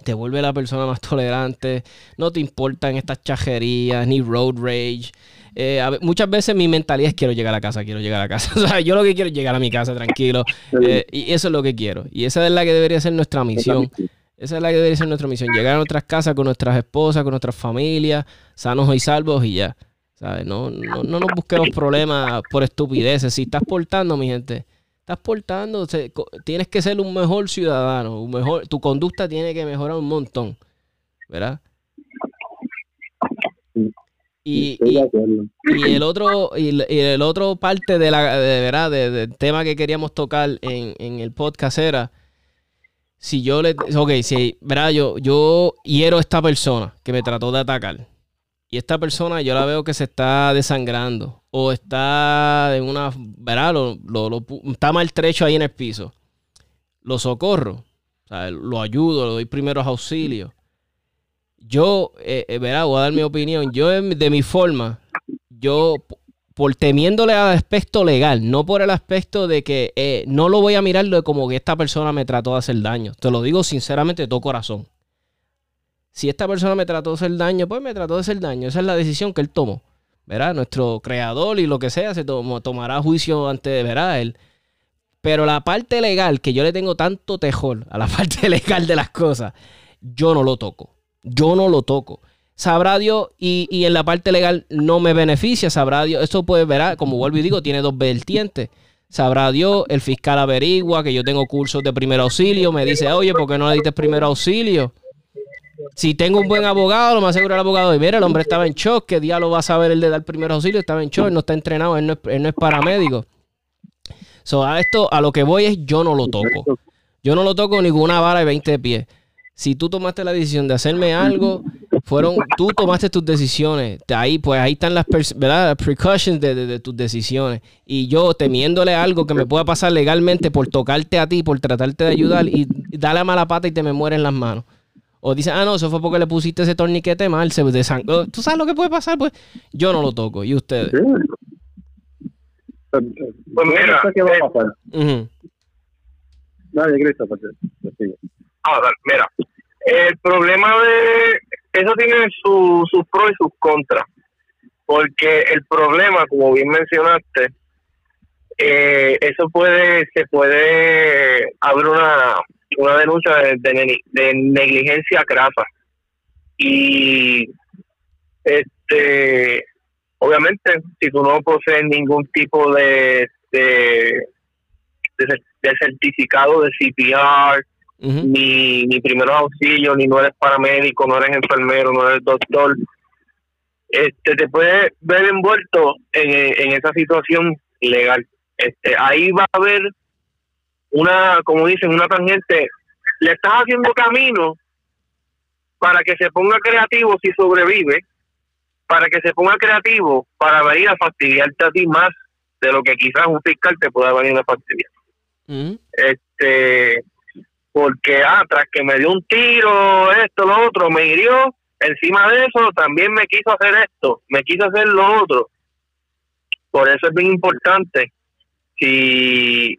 te vuelve la persona más tolerante, no te importan estas chajerías, ni road rage. Eh, muchas veces mi mentalidad es quiero llegar a casa, quiero llegar a casa. (laughs) O sea, yo lo que quiero es llegar a mi casa tranquilo. Eh, y eso es lo que quiero. Y esa es la que debería ser nuestra misión. Esa es la que debería ser nuestra misión. Llegar a nuestras casas con nuestras esposas, con nuestras familias, sanos y salvos y ya. ¿Sabes? No, no, no nos busquemos problemas por estupideces. Si estás portando, mi gente, estás portando, se- tienes que ser un mejor ciudadano. Un mejor, tu conducta tiene que mejorar un montón. ¿Verdad? Y, y- el otro, y el, y el otro parte de la de verdad de- del tema que queríamos tocar en, en el podcast era si yo le ok, si verdad yo, yo hiero a esta persona que me trató de atacar. Y esta persona yo la veo que se está desangrando. O está en una. ¿Verdad? Lo, lo- lo está maltrecho ahí en el piso. Lo socorro. Lo ayudo, le doy primeros auxilios. Yo, eh, eh. Voy a dar mi opinión. Yo, de mi forma, yo, por temiéndole al aspecto legal, no por el aspecto de que eh, no lo voy a mirar de como que esta persona me trató de hacer daño. Te lo digo sinceramente de todo corazón. Si esta persona me trató de hacer daño, pues me trató de hacer daño. Esa es la decisión que él tomó. ¿Verdad? Nuestro creador y lo que sea se tomó- tomará juicio ante, ¿verdad? Él. Pero la parte legal, que yo le tengo tanto tejor a la (laughs) parte legal de las cosas, yo no lo toco. Yo no lo toco. Sabrá Dios, y, y en la parte legal no me beneficia, sabrá Dios. Esto puede ver, como vuelvo y digo, tiene dos vertientes. Sabrá Dios, el fiscal averigua que yo tengo cursos de primer auxilio, me dice, oye, ¿por qué no le diste primer auxilio? Si tengo un buen abogado, lo más seguro el abogado, y mira, el hombre estaba en shock, ¿qué diablo va a saber el de dar primer auxilio? Estaba en shock, él no está entrenado, él no es, él no es paramédico. So, a esto, a lo que voy es, yo no lo toco. Yo no lo toco ni con una vara de 20 pies. Si tú tomaste la decisión de hacerme algo, fueron, tú tomaste tus decisiones. De ahí, pues ahí están las ¿verdad? precautions de, de, tus decisiones. Y yo temiéndole algo que me pueda pasar legalmente por tocarte a ti, por tratarte de ayudar y darle a mala pata y te me mueren las manos. O dicen, ah, no, eso fue porque le pusiste ese torniquete mal, se desangró. ¿Tú sabes lo que puede pasar? Pues yo no lo toco. ¿Y ustedes? Pues, pues mira, ¿qué va a pasar? Uh Nadie grita, pues, Ah, mira, el problema de eso tiene sus pros y sus contras, porque el problema, como bien mencionaste, eh, eso puede, se puede abrir una, una denuncia de, de, negligencia grasa. Y este obviamente si tú no posees ningún tipo de de, de, certificado de CPR ni, ni primeros auxilios ni no eres paramédico no eres enfermero no eres doctor este te puedes ver envuelto en, en esa situación legal. Este ahí va a haber una, como dicen, una tangente, le estás haciendo camino para que se ponga creativo si sobrevive, para que se ponga creativo para venir a fastidiarte a ti más de lo que quizás un fiscal te pueda venir a fastidiar. Este, porque ah, tras que me dio un tiro, esto, lo otro, me hirió, encima de eso también me quiso hacer esto, me quiso hacer lo otro. Por eso es bien importante si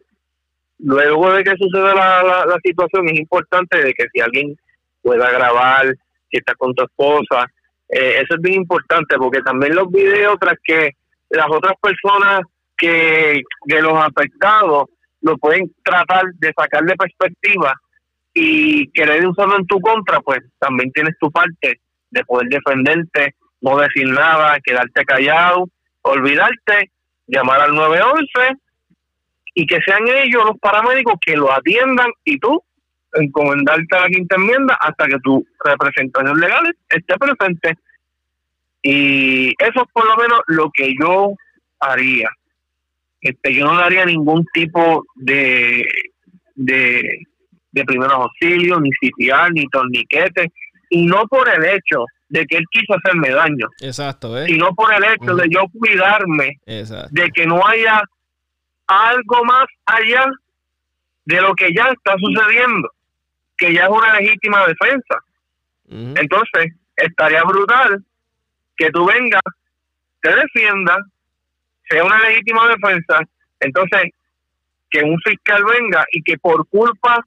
luego de que suceda la, la, situación es importante de que si alguien pueda grabar, si está con tu esposa, eh, eso es bien importante porque también los videos tras que las otras personas que de los afectados lo pueden tratar de sacar de perspectiva y querer usarlo en tu contra, pues también tienes tu parte de poder defenderte, no decir nada, quedarte callado, olvidarte, llamar al 911 y que sean ellos los paramédicos que lo atiendan y tú encomendarte a la quinta enmienda hasta que tu representación legal esté presente. Y eso es por lo menos lo que yo haría. Este, yo no le haría ningún tipo de, de, de primeros auxilios, ni CPR, ni torniquete, y no por el hecho de que él quiso hacerme daño. Exacto, ¿eh? Sino por el hecho de yo cuidarme, de que no haya algo más allá de lo que ya está sucediendo, que ya es una legítima defensa. Entonces, estaría brutal que tú vengas, te defiendas, sea una legítima defensa, entonces que un fiscal venga y que por culpa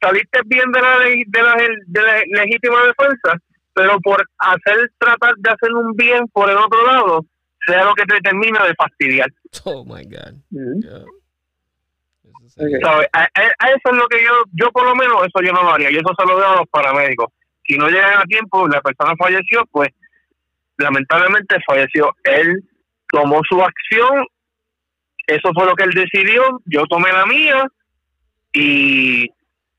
saliste bien de la, de la, de la legítima defensa, pero por hacer tratar de hacer un bien por el otro lado, sea lo que te termina de fastidiar. Oh my God. A, eso es lo que yo, yo por lo menos, eso yo no lo haría. Y eso se lo veo a los paramédicos. Si no llegan a tiempo, la persona falleció, pues lamentablemente falleció. Él tomó su acción, eso fue lo que él decidió, yo tomé la mía y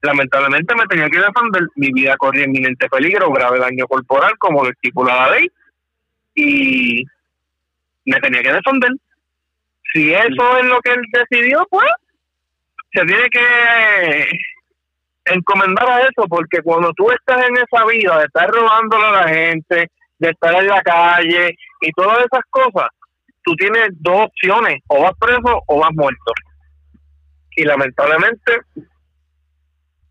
lamentablemente me tenía que defender. Mi vida corría inminente peligro, grave daño corporal, como lo estipula la ley, y me tenía que defender. Si eso es lo que él decidió, pues se tiene que encomendar a eso, porque cuando tú estás en esa vida de estar robándole a la gente, de estar en la calle y todas esas cosas, tú tienes dos opciones, o vas preso o vas muerto. Y lamentablemente,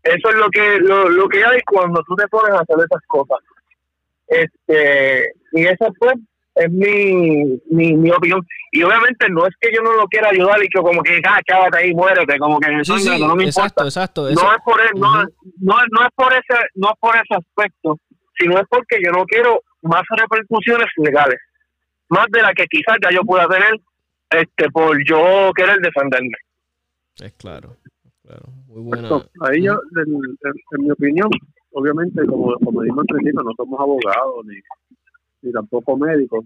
eso es lo que lo, lo que hay cuando tú te pones a hacer esas cosas. Este, y eso pues es mi, mi, mi, opinión. Y obviamente no es que yo no lo quiera ayudar y que como que, ah, chávate ahí, muérete, como que no me exacto, Exacto, No es por e, no, no, no, es por ese, no es por ese aspecto, sino es porque yo no quiero más repercusiones legales, más de la que quizás ya yo pueda tener este por yo querer defenderme. Es claro, claro. Muy buena. ahí yo, en, mi opinión, obviamente, como, como dijimos al principio, no somos abogados ni ni tampoco médicos,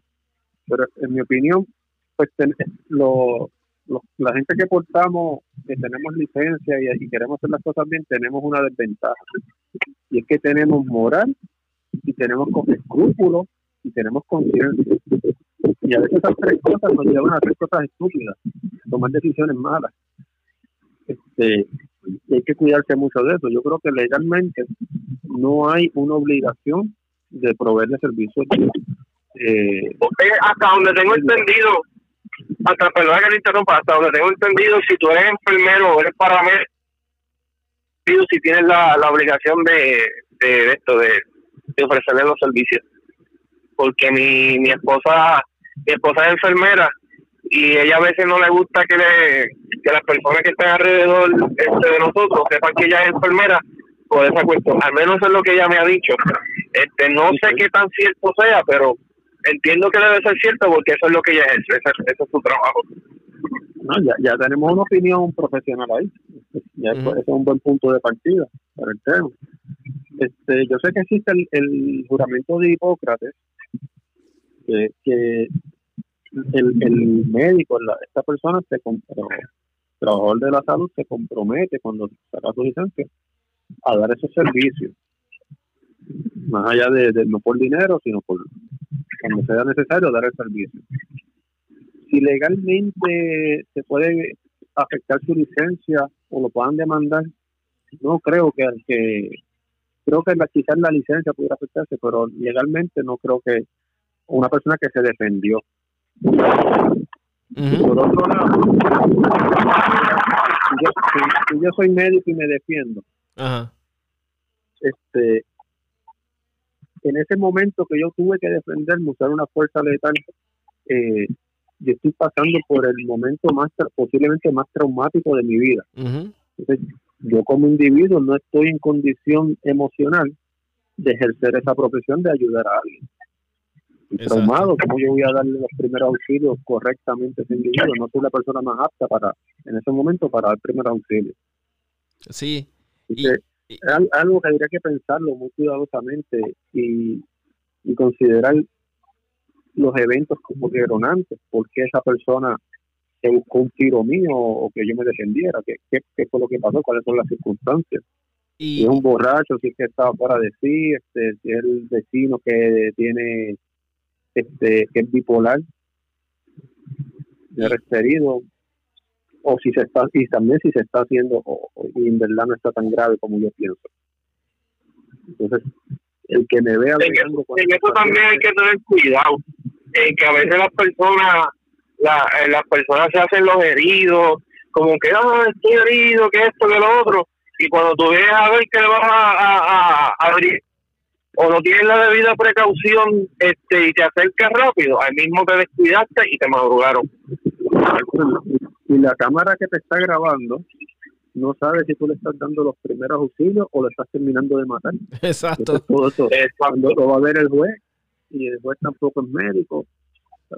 pero en mi opinión, pues lo, la gente que portamos, que tenemos licencia y, queremos hacer las cosas bien, tenemos una desventaja. Y es que tenemos moral y tenemos escrúpulos y tenemos conciencia. Y a veces esas tres cosas nos llevan a hacer cosas estúpidas, tomar decisiones malas. Este, hay que cuidarse mucho de eso. Yo creo que legalmente no hay una obligación de proveerle servicios. Eh, hasta donde tengo entendido, hasta perdón que le interrumpa, hasta donde tengo entendido, si tú eres enfermero o eres paramédico, si tienes la, la obligación de, de, esto, de, de ofrecerle los servicios. Porque mi, mi esposa, mi esposa es enfermera y ella a veces no le gusta que, le, que las personas que están alrededor este, de nosotros sepan que ella es enfermera por esa cuestión. Al menos eso es lo que ella me ha dicho. Este, no sé qué tan cierto sea, pero entiendo que debe ser cierto porque eso es lo que ella es, ese, es su trabajo. No, ya, ya tenemos una opinión profesional ahí. Ya es un buen punto de partida para el tema. Este, yo sé que existe el, el juramento de Hipócrates, que, que el, el médico, esta persona, se el trabajador de la salud, se compromete cuando saca su licencia a dar ese servicio. Más allá de, no por dinero, sino por cuando sea necesario dar el servicio. Si legalmente se puede afectar su licencia o lo puedan demandar, no creo que al que creo que la, quizás la licencia pudiera afectarse, pero legalmente no creo que una persona que se defendió por otro lado, yo, yo, soy médico y me defiendo. Este, en ese momento que yo tuve que defenderme, usar una fuerza letal, eh, yo estoy pasando por el momento más posiblemente más traumático de mi vida. yo como individuo no estoy en condición emocional de ejercer esa profesión de ayudar a alguien traumado, ¿cómo yo voy a darle los primeros auxilios correctamente a ese individuo? No soy la persona más apta para, en ese momento, para dar primeros auxilios. Sí. Y, algo que habría que pensarlo muy cuidadosamente y, considerar los eventos como geronantes, porque esa persona se buscó un tiro mío o que yo me defendiera, qué, qué, fue lo que pasó, cuáles son las circunstancias. Y, si es un borracho, si es que estaba fuera de sí, este, si es el vecino que tiene este, que es bipolar, de referido, o si se está, y también si se está haciendo, o, y en verdad no está tan grave como yo pienso. Entonces, el que me vea... En, eso, también hay que tener cuidado, en que a veces las personas, la, eh, las personas se hacen los heridos, como que, ah, estoy herido, que esto, que lo otro, y cuando tú vienes a ver que le vas a, a, a abrir o no tienes la debida precaución este y te acercas rápido, ahí mismo te descuidaste y te madrugaron. Y la cámara que te está grabando no sabe si tú le estás dando los primeros auxilios o le estás terminando de matar. Exacto. todo eso Cuando lo va a ver el juez y el juez tampoco es médico.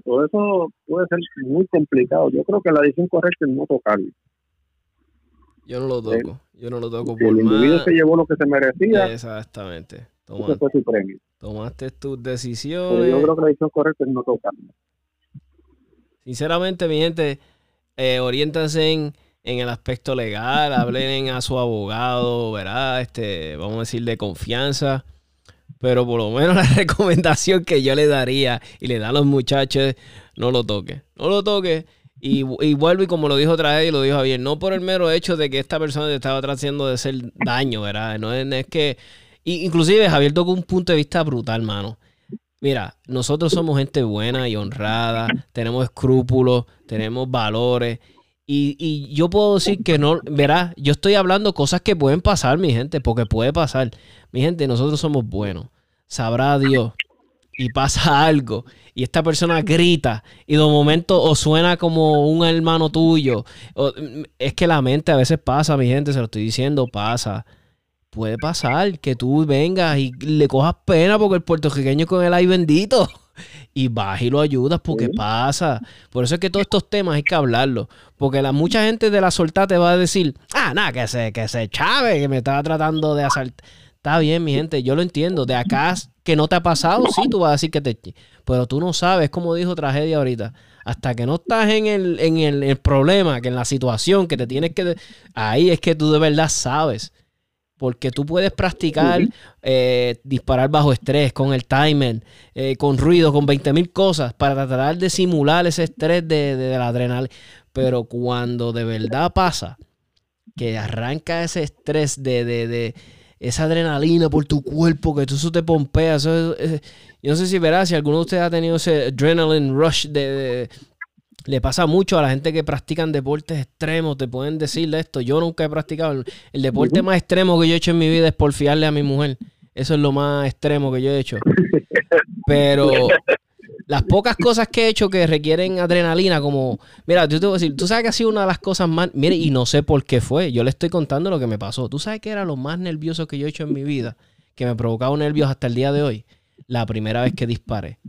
todo eso puede ser muy complicado. Yo creo que la decisión correcta es no tocarlo. Yo no lo toco. Yo no lo toco por El individuo se llevó lo que se merecía. Exactamente. Tomaste tus decisiones. yo creo que la decisión correcta es no tocarlo. Sinceramente, mi gente, eh, oriéntense en, el aspecto legal, (laughs) hablen a su abogado, ¿verdad? Este, vamos a decir, de confianza. Pero por lo menos (laughs) la recomendación que yo le daría y le da a los muchachos, no lo toque. No lo toque. Y, y, vuelvo y como lo dijo otra vez y lo dijo Javier, no por el mero hecho de que esta persona te estaba tratando de hacer daño, ¿verdad? No es, que... inclusive Javier tocó un punto de vista brutal, mano. Mira, nosotros somos gente buena y honrada, tenemos escrúpulos, tenemos valores. Y, y yo puedo decir que no, verá, yo estoy hablando cosas que pueden pasar, mi gente, porque puede pasar. Mi gente, nosotros somos buenos. Sabrá Dios y pasa (laughs) algo y esta persona grita y de momento o suena como un hermano tuyo. es que la mente a veces pasa, mi gente, se lo estoy diciendo, pasa. Puede pasar que tú vengas y le cojas pena porque el puertorriqueño con el ay bendito. (laughs) Y vas y lo ayudas porque pasa. Por eso es que todos estos temas hay que hablarlos. Porque la mucha gente de la solta te va a decir, ah, nada, que se, que se chave, que me estaba tratando de asaltar. Está bien, mi gente, yo lo entiendo. De acá que no te ha pasado, sí, tú vas a decir que te... Pero tú no sabes, como dijo Tragedia ahorita, hasta que no estás en el, en el, problema, que en la situación que te tienes que... Ahí es que tú de verdad sabes. Porque tú puedes practicar eh, disparar bajo estrés, con el timer, eh, con ruido, con 20 mil cosas, para tratar de simular ese estrés de, de, la adrenalina. Pero cuando de verdad pasa, que arranca ese estrés de, de, de esa adrenalina por tu cuerpo, que tú eso te pompea. Eso es- yo no sé si verás, si alguno de ustedes ha tenido ese adrenaline rush de- le pasa mucho a la gente que practican deportes extremos, te pueden decirle esto. Yo nunca he practicado. El, el deporte más extremo que yo he hecho en mi vida es porfiarle a mi mujer. Eso es lo más extremo que yo he hecho. Pero las pocas cosas que he hecho que requieren adrenalina, como, mira, yo te voy a decir, tú sabes que ha sido una de las cosas más, mire, y no sé por qué fue, yo le estoy contando lo que me pasó. Tú sabes que era lo más nervioso que yo he hecho en mi vida, que me provocaba nervios hasta el día de hoy, la primera vez que disparé.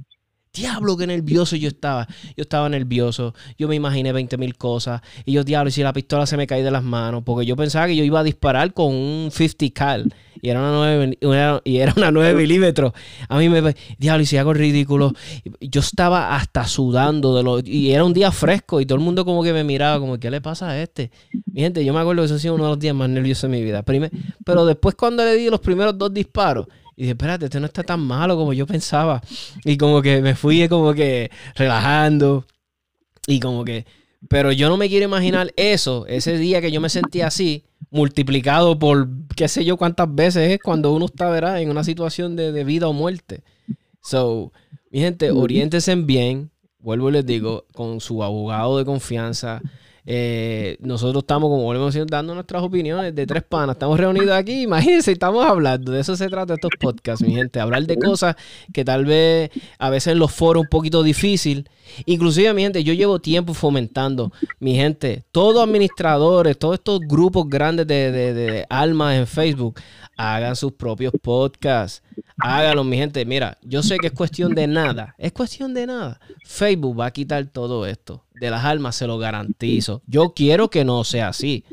Diablo, qué nervioso yo estaba. Yo estaba nervioso. Yo me imaginé 20 mil cosas. Y yo, diablo, y si la pistola se me cae de las manos. Porque yo pensaba que yo iba a disparar con un 50 cal. Y era una 9, una- y era una 9 milímetros. A mí me... Diablo, y si hago ridículo. Yo estaba hasta sudando. de lo, Y era un día fresco. Y todo el mundo como que me miraba como, ¿qué le pasa a este? Mi gente, yo me acuerdo que eso ha sido uno de los días más nerviosos de mi vida. Pero después cuando le di los primeros dos disparos. Y dije, espérate, esto no está tan malo como yo pensaba. Y como que me fui como que relajando. Y como que... Pero yo no me quiero imaginar eso, ese día que yo me sentí así, multiplicado por qué sé yo cuántas veces es cuando uno está, ¿verdad? En una situación de, de vida o muerte. So, mi gente, oriéntense bien. Vuelvo y les digo, con su abogado de confianza. Eh, nosotros estamos, como volvemos diciendo, dando nuestras opiniones de tres panas. Estamos reunidos aquí, (laughs) imagínense, estamos hablando. De eso se trata estos podcasts, mi gente. Hablar de cosas que tal vez a veces los foros un poquito difícil. Inclusive, mi gente, yo llevo tiempo fomentando, mi gente, todos administradores, todos estos grupos grandes de, de- de almas en Facebook, hagan sus propios podcasts. Háganlo, mi gente. Mira, yo sé que es cuestión de nada. Es cuestión de nada. Facebook va a quitar todo esto. De las almas, se lo garantizo. Yo quiero que no sea así.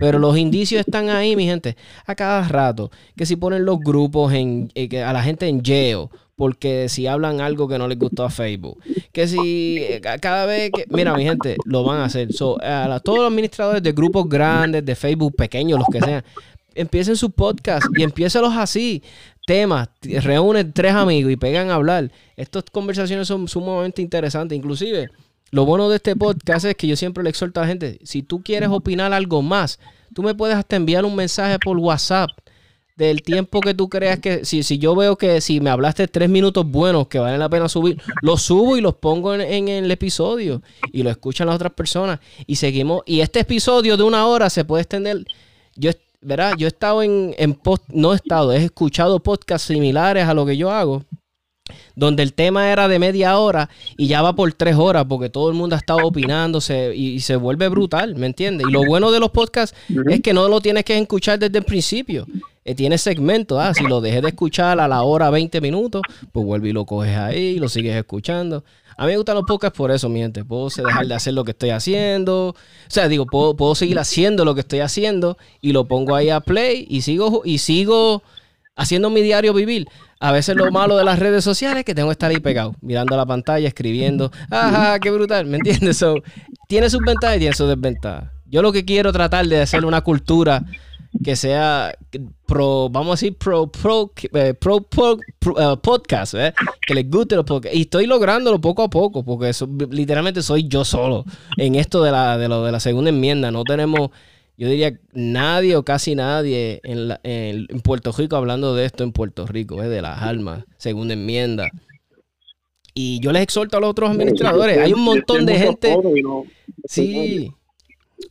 Pero los indicios están ahí, mi gente, a cada rato. Que si ponen los grupos en, eh, a la gente en yeo, porque si hablan algo que no les gustó a Facebook. Que si eh, ca- cada vez que. Mira, mi gente, lo van a hacer. So, a la- todos los administradores de grupos grandes, de Facebook, pequeños, los que sean, empiecen sus podcasts y empiézalos así. Temas, reúnen tres amigos y pegan a hablar. Estas conversaciones son sumamente interesantes. Inclusive, lo bueno de este podcast es que yo siempre le exhorto a la gente, si tú quieres opinar algo más, tú me puedes hasta enviar un mensaje por WhatsApp del tiempo que tú creas que, si, si yo veo que si me hablaste tres minutos buenos que valen la pena subir, los subo y los pongo en, en el episodio y lo escuchan las otras personas y seguimos. Y este episodio de una hora se puede extender. Yo, ¿verdad? Yo he estado en, en post, no he estado, he escuchado podcasts similares a lo que yo hago donde el tema era de media hora y ya va por tres horas porque todo el mundo ha estado opinando se- y, y se vuelve brutal, ¿me entiendes? Y lo bueno de los podcasts es que no lo tienes que escuchar desde el principio. Eh, tiene segmentos, ah, si lo dejes de escuchar a la hora 20 minutos, pues vuelve y lo coges ahí y lo sigues escuchando. A mí me gustan los podcasts por eso, mi gente. Puedo dejar de hacer lo que estoy haciendo. O sea, digo, puedo, puedo seguir haciendo lo que estoy haciendo y lo pongo ahí a play y sigo, y sigo haciendo mi diario vivir. A veces lo malo de las redes sociales es que tengo que estar ahí pegado, mirando la pantalla, escribiendo. Ajá, qué brutal, ¿me entiendes? So, tiene sus ventajas y tiene sus desventajas. Yo lo que quiero tratar de hacer una cultura que sea pro, vamos a decir, pro, pro, eh, pro, pro- eh, podcast, ¿eh? que les guste los podcasts. Y estoy lográndolo poco a poco, porque literalmente soy yo solo en esto de la, de, lo, de la segunda enmienda. No tenemos, yo diría, nadie o casi nadie en, la- en- en Puerto Rico hablando de esto en Puerto Rico, ¿eh? de las almas, segunda enmienda. Y yo les exhorto a los otros administradores. Hay un montón de gente. Sí.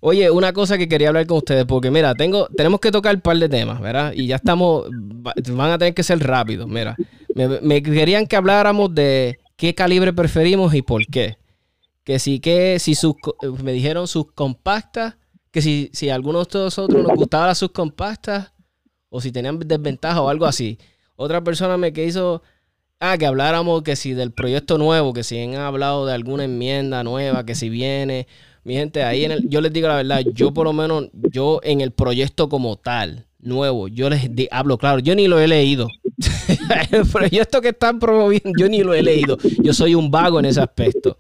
Oye, una cosa que quería hablar con ustedes, porque mira, tengo, tenemos que tocar un par de temas, ¿verdad? Y ya estamos, va- van a tener que ser rápidos, mira. Me, me querían que habláramos de qué calibre preferimos y por qué. Que si que, si sus, me dijeron sus compactas, que si, si a alguno de nosotros nos gustaban las subcompactas, o si tenían desventaja o algo así. Otra persona me que hizo, ah, que habláramos que si del proyecto nuevo, que si han hablado de alguna enmienda nueva, que si viene. Mi gente, ahí en el, yo les digo la verdad, yo por lo menos, yo en el proyecto como tal, nuevo, yo les di- hablo claro, yo ni lo he leído. (laughs) el proyecto que están promoviendo, yo ni lo he leído. Yo soy un vago en ese aspecto.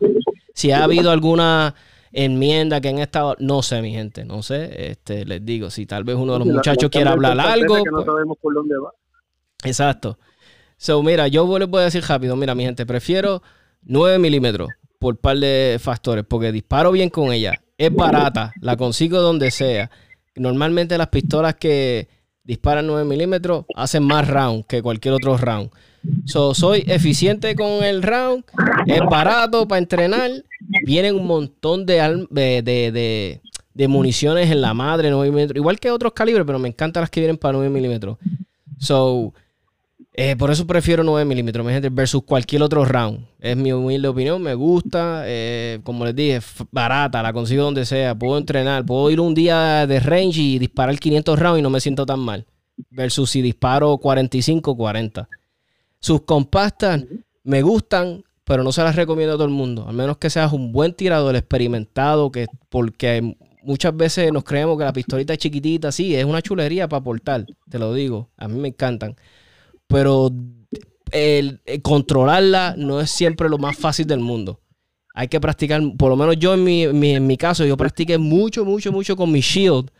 Si ha habido alguna enmienda que han estado, no sé, mi gente, no sé. Este, les digo, si tal vez uno de los muchachos quiera hablar algo. Que no pues- sabemos por dónde va. Exacto. So, mira, yo les voy a decir rápido, mira, mi gente, prefiero 9 milímetros por par de factores, porque disparo bien con ella, es barata, la consigo donde sea. Normalmente las pistolas que disparan 9 milímetros hacen más round que cualquier otro round. So, soy eficiente con el round, es barato para entrenar, vienen un montón de, de, de, municiones en la madre 9 milímetros, igual que otros calibres, pero me encantan las que vienen para 9 milímetros. So, eh, por eso prefiero 9 milímetros, versus cualquier otro round. Es mi humilde opinión, me gusta. Eh, como les dije, barata, la consigo donde sea. Puedo entrenar, puedo ir un día de range y disparar 500 rounds y no me siento tan mal. Versus si disparo 45, 40. Sus compactas me gustan, pero no se las recomiendo a todo el mundo. Al menos que seas un buen tirador experimentado, que porque muchas veces nos creemos que la pistolita es chiquitita, sí, es una chulería para portar, te lo digo. A mí me encantan. Pero el, controlarla no es siempre lo más fácil del mundo. Hay que practicar, por lo menos yo en mi, en mi caso, yo practiqué mucho, mucho, mucho con mi shield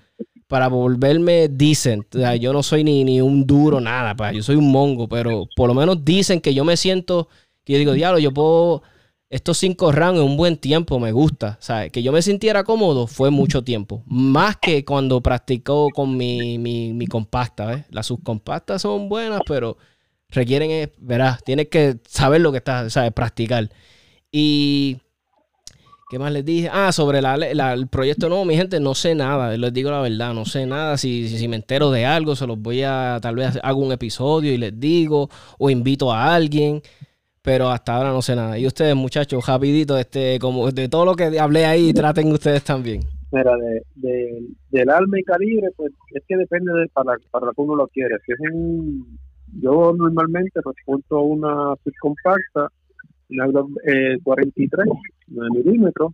para volverme decent. O sea, yo no soy ni, ni un duro, nada, pa. yo soy un mongo, pero por lo menos dicen que yo me siento, que yo digo, diablo, yo puedo, estos cinco rounds en un buen tiempo, me gusta. Sea, que yo me sintiera cómodo fue mucho tiempo. Más que cuando practicó con mi, mi, mi compacta, ¿ves? Las subcompactas son buenas, pero requieren, eh, verás, tienes que saber lo que estás, ¿sabes? Practicar. Y ¿Qué más les dije? Ah, sobre el proyecto nuevo, mi gente, no sé nada, les digo la verdad, no sé nada. Si, si, me entero de algo, se los voy a, tal vez hago un episodio y les digo, o invito a alguien, pero hasta ahora no sé nada. Y ustedes, muchachos, rapidito, este, como de todo lo que hablé ahí, traten ustedes también. Mira, de, del alma y calibre, pues es que depende de para, para que uno lo quiere. Yo normalmente respondo una subcompacta una eh, 43 9 milímetros,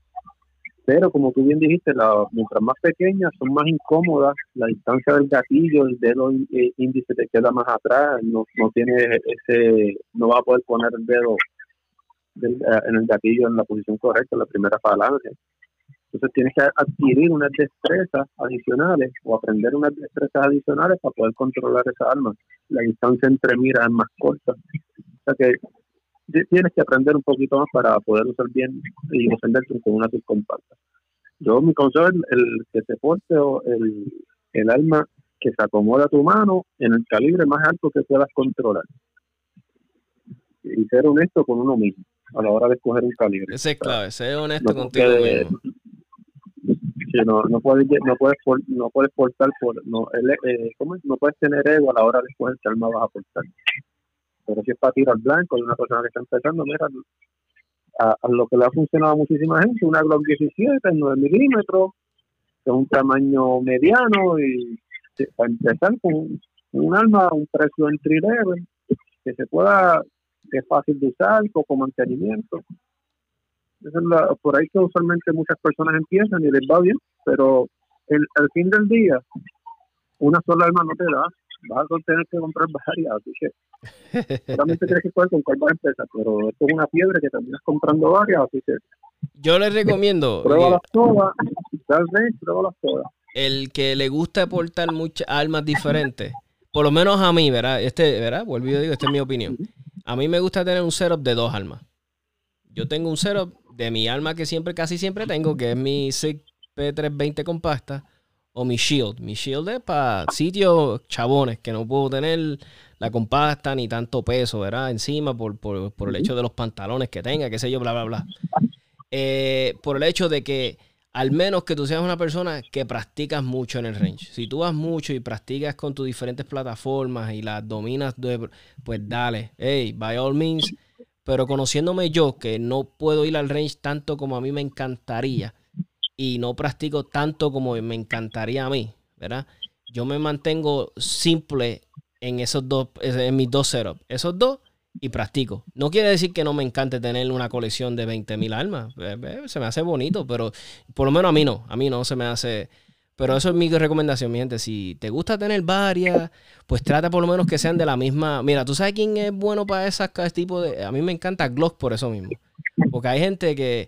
pero como tú bien dijiste, la, mientras más pequeñas son más incómodas, la distancia del gatillo, el dedo eh, índice te queda más atrás, no, no tiene ese, no va a poder poner el dedo eh, en el gatillo en la posición correcta, la primera falange. Entonces tienes que adquirir unas destrezas adicionales o aprender unas destrezas adicionales para poder controlar esa arma. La distancia entre miras es más corta. O sea que tienes que aprender un poquito más para poder usar bien y defenderte con una subcompacta. Yo mi consejo es el, que se porte o el, el arma que se acomoda a tu mano en el calibre más alto que puedas controlar. Y ser honesto con uno mismo a la hora de escoger un calibre. Ese es clave, ser honesto contigo mismo. no, no puedes no puedes no puedes portar por no eh, ¿cómo no puedes tener ego a la hora de escoger qué arma vas a portar pero si es para tirar blanco de una persona que está empezando, mira, a, lo que le ha funcionado muchísima gente, una Glock 17 en 9 milímetros, de un tamaño mediano y para empezar con un arma un precio entry level que se pueda, que es fácil de usar, poco mantenimiento. Es por ahí que usualmente muchas personas empiezan y les va bien, pero el, al fin del día, una sola arma no te da, vas a tener que comprar varias, así que solamente tienes que saber con cuál vas a empezar, pero esto es una fiebre que terminas comprando varias, así que yo les recomiendo pruébalas todas, tal vez pruébalas todas. El que le gusta aportar muchas armas diferentes, por lo menos a mí, ¿verdad? Este, ¿verdad? Vuelvo y digo, esta es mi opinión. A mí me gusta tener un setup de dos armas. Yo tengo un setup de mi arma que siempre, casi siempre tengo, que es mi SIG P320 compacta o mi shield. Mi shield es para sitios chabones que no puedo tener la compacta ni tanto peso, ¿verdad? Encima por, el hecho de los pantalones que tenga, qué sé yo, bla, bla, bla. Eh, por el hecho de que al menos que tú seas una persona que practicas mucho en el range. Si tú vas mucho y practicas con tus diferentes plataformas y las dominas, pues dale, hey, by all means. Pero conociéndome yo, que no puedo ir al range tanto como a mí me encantaría, y no practico tanto como me encantaría a mí, ¿verdad? Yo me mantengo simple en esos dos, en mis dos setups. Esos dos y practico. No quiere decir que no me encante tener una colección de 20.000 armas. Eh, eh, se me hace bonito, pero por lo menos a mí no. A mí no se me hace... Pero eso es mi recomendación, mi gente. Si te gusta tener varias, pues trata por lo menos que sean de la misma. Mira, ¿tú sabes quién es bueno para esas tipo de.? A mí me encanta Glock por eso mismo. Porque hay gente que,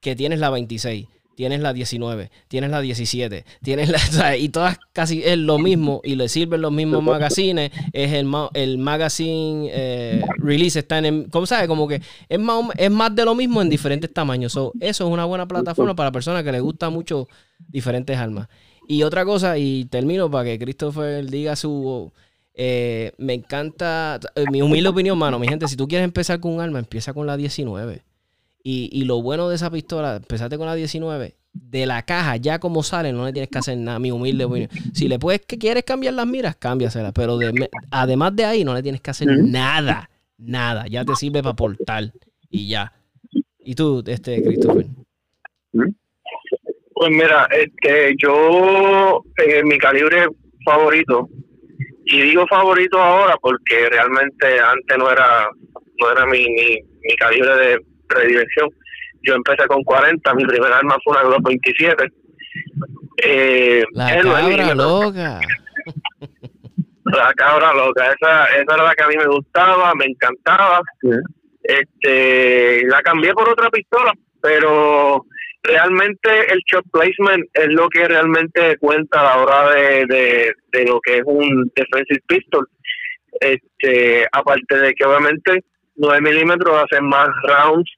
que tienes la 26 tienes la 19, tienes la 17, tienes la, (laughs) y todas casi es lo mismo y le sirven los mismos magazines, es el, el magazine eh, release está en, ¿cómo sabes? Como que es más, es más de lo mismo en diferentes tamaños. eso es una buena plataforma para personas que les gustan mucho diferentes armas. Y otra cosa, y termino para que Christopher diga su... eh, me encanta, eh, mi humilde opinión, mano, mi gente, si tú quieres empezar con un arma, empieza con la 19. Y, y lo bueno de esa pistola, empezaste con la 19, de la caja, ya como sale, no le tienes que hacer nada, mi humilde opinión. Si le puedes, que quieres cambiar las miras, cámbiaselas. Pero de además de ahí, no le tienes que hacer nada, nada. Ya te sirve para portar y ya. Y tú, este, Christopher. Pues mira, este, yo, eh, mi calibre favorito, y digo favorito ahora porque realmente antes no era no era mi, mi, mi calibre de predilección. Yo empecé con 40, mi primer arma fue una Glock 27. Eh, La cabra loca. (laughs) La cabra loca, esa, esa era la que a mí me gustaba, me encantaba. Este, la cambié por otra pistola, pero realmente el shot placement es lo que realmente cuenta a la hora de, de, de lo que es un defensive pistol. Este, aparte de que obviamente 9 milímetros hacen más rounds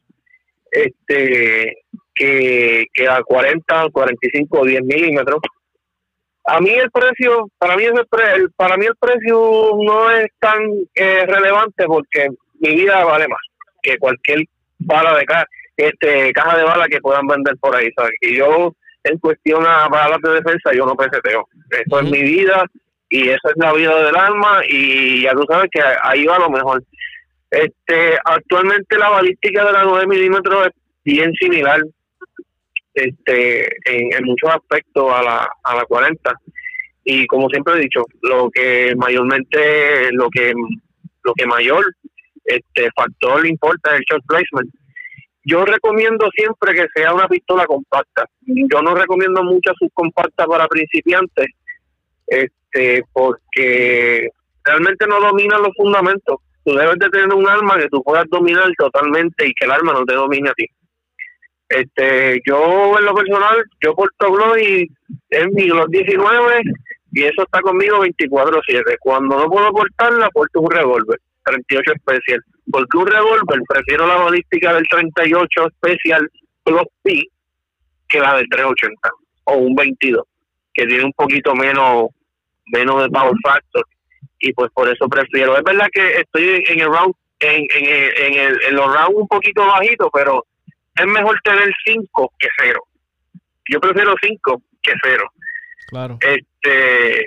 este que, que a 40, 45 o 10 milímetros a mí el precio, para mí ese pre- el- para mí el precio no es tan eh, relevante porque mi vida vale más que cualquier bala de caja, este caja de bala que puedan vender por ahí, ¿sabes? Y yo en cuestión a balas de defensa yo no peseteo. Eso es mi vida y esa es la vida del alma y ya tú sabes que ahí va lo mejor. Este, actualmente la balística de la 9 milímetros es bien similar este en, muchos aspectos a la, a la 40 y como siempre he dicho lo que mayormente lo que lo que mayor este factor importa es el shot placement. Yo recomiendo siempre que sea una pistola compacta. Yo no recomiendo muchas subcompactas para principiantes este porque realmente no dominan los fundamentos tú debes de tener un arma que tú puedas dominar totalmente y que el arma no te domine a ti este, yo en lo personal, yo porto Glock y es mi Glock 19 y eso está conmigo 24/7. Cuando no puedo portarla, porto un revólver 38 especial. Porque un revólver prefiero la balística del 38 especial Glock P que la del 380 o un 22 que tiene un poquito menos menos de power factor y pues por eso prefiero. Es verdad que estoy en el round en, en, el- en, el, en los rounds un poquito bajito, pero es mejor tener 5 que 0. Yo prefiero 5 que 0. Claro. Este,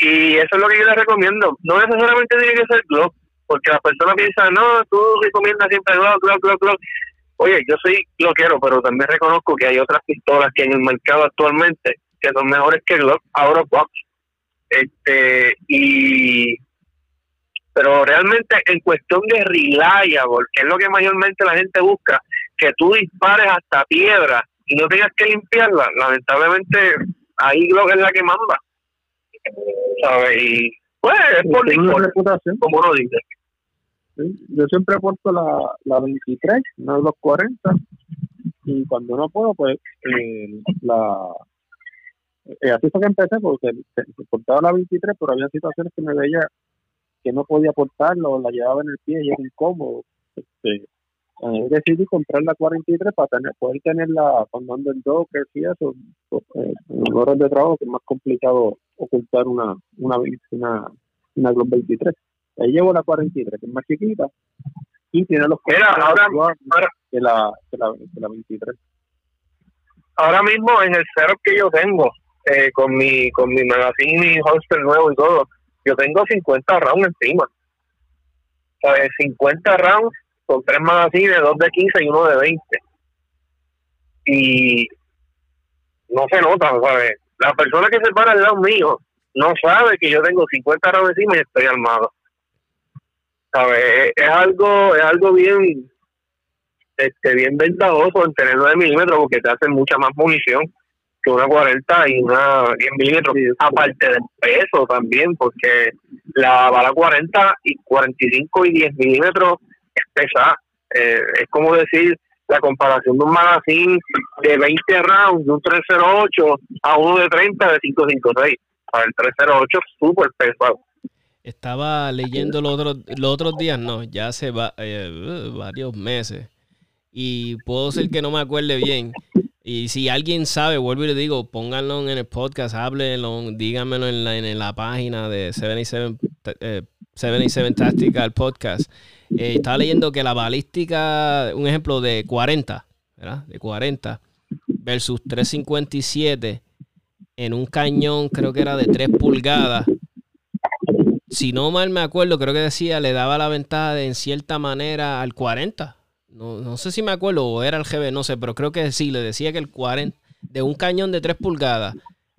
y eso es lo que yo les recomiendo. No necesariamente tiene que ser Glock, porque la persona piensa, no, tú recomiendas siempre Glock, Glock, Glock, Glock. Oye, yo soy Glockero, pero también reconozco que hay otras pistolas que en el mercado actualmente que son mejores que Glock of box. Este, y pero realmente en cuestión de reliable, que es lo que mayormente la gente busca, que tú dispares hasta piedra y no tengas que limpiarla, lamentablemente ahí Glock es la que manda. ¿Sabes? Y pues es por reputación. como uno dice. Sí, Yo siempre he puesto la, la 23, no los 40. Y cuando no puedo, pues eh, la. Eh, así fue que empecé, porque te portaba la 23, pero había situaciones que me veía que no podía portarlo, la llevaba en el pie y era incómodo. Este, eh, decidí comprar la 43 para tener, poder tenerla cuando ando en docker y eso, pues, eh, en horas de trabajo que es más complicado ocultar una una una, una Glock 23. Ahí llevo la 43, que es más chiquita, y tiene los Mira, ahora- ahora- que la, que la, que la 23. ahora mismo en el setup que yo tengo, eh, con mi con mi magazine y holster nuevo y todo, yo tengo 50 rounds encima. ¿Sabes? 50 rounds con tres magazines, dos de 15 y uno de 20. Y no se nota, ¿sabes? La persona que se para al lado mío no sabe que yo tengo 50 rounds encima y estoy armado. ¿Sabes? Es, es algo, es algo bien este bien ventajoso en tener 9 milímetros porque te hacen mucha más munición que una 40 y una 10 milímetros. Aparte del peso también, porque la bala 40 y 45 y 10 milímetros es pesada. Eh, es como decir la comparación de un magazine de 20 rounds, de un 308 a uno de 30 de 556. Para el 308 es súper pesado. Estaba leyendo los otros, los otros días, no, ya hace va- eh, varios meses. Y puedo ser que no me acuerde bien. Y si alguien sabe, vuelvo y le digo, pónganlo en el podcast, háblenlo, díganmelo en la, en la página de 77, eh, 77 Tactical Podcast. Eh, estaba leyendo que la balística, un ejemplo de 40, ¿verdad? De 40 versus 357 en un cañón, creo que era de 3 pulgadas. Si no mal me acuerdo, creo que decía, le daba la ventaja de, en cierta manera al 40. No, no sé si me acuerdo o era el GB, no sé, pero creo que sí, le decía que el 40 de un cañón de 3 pulgadas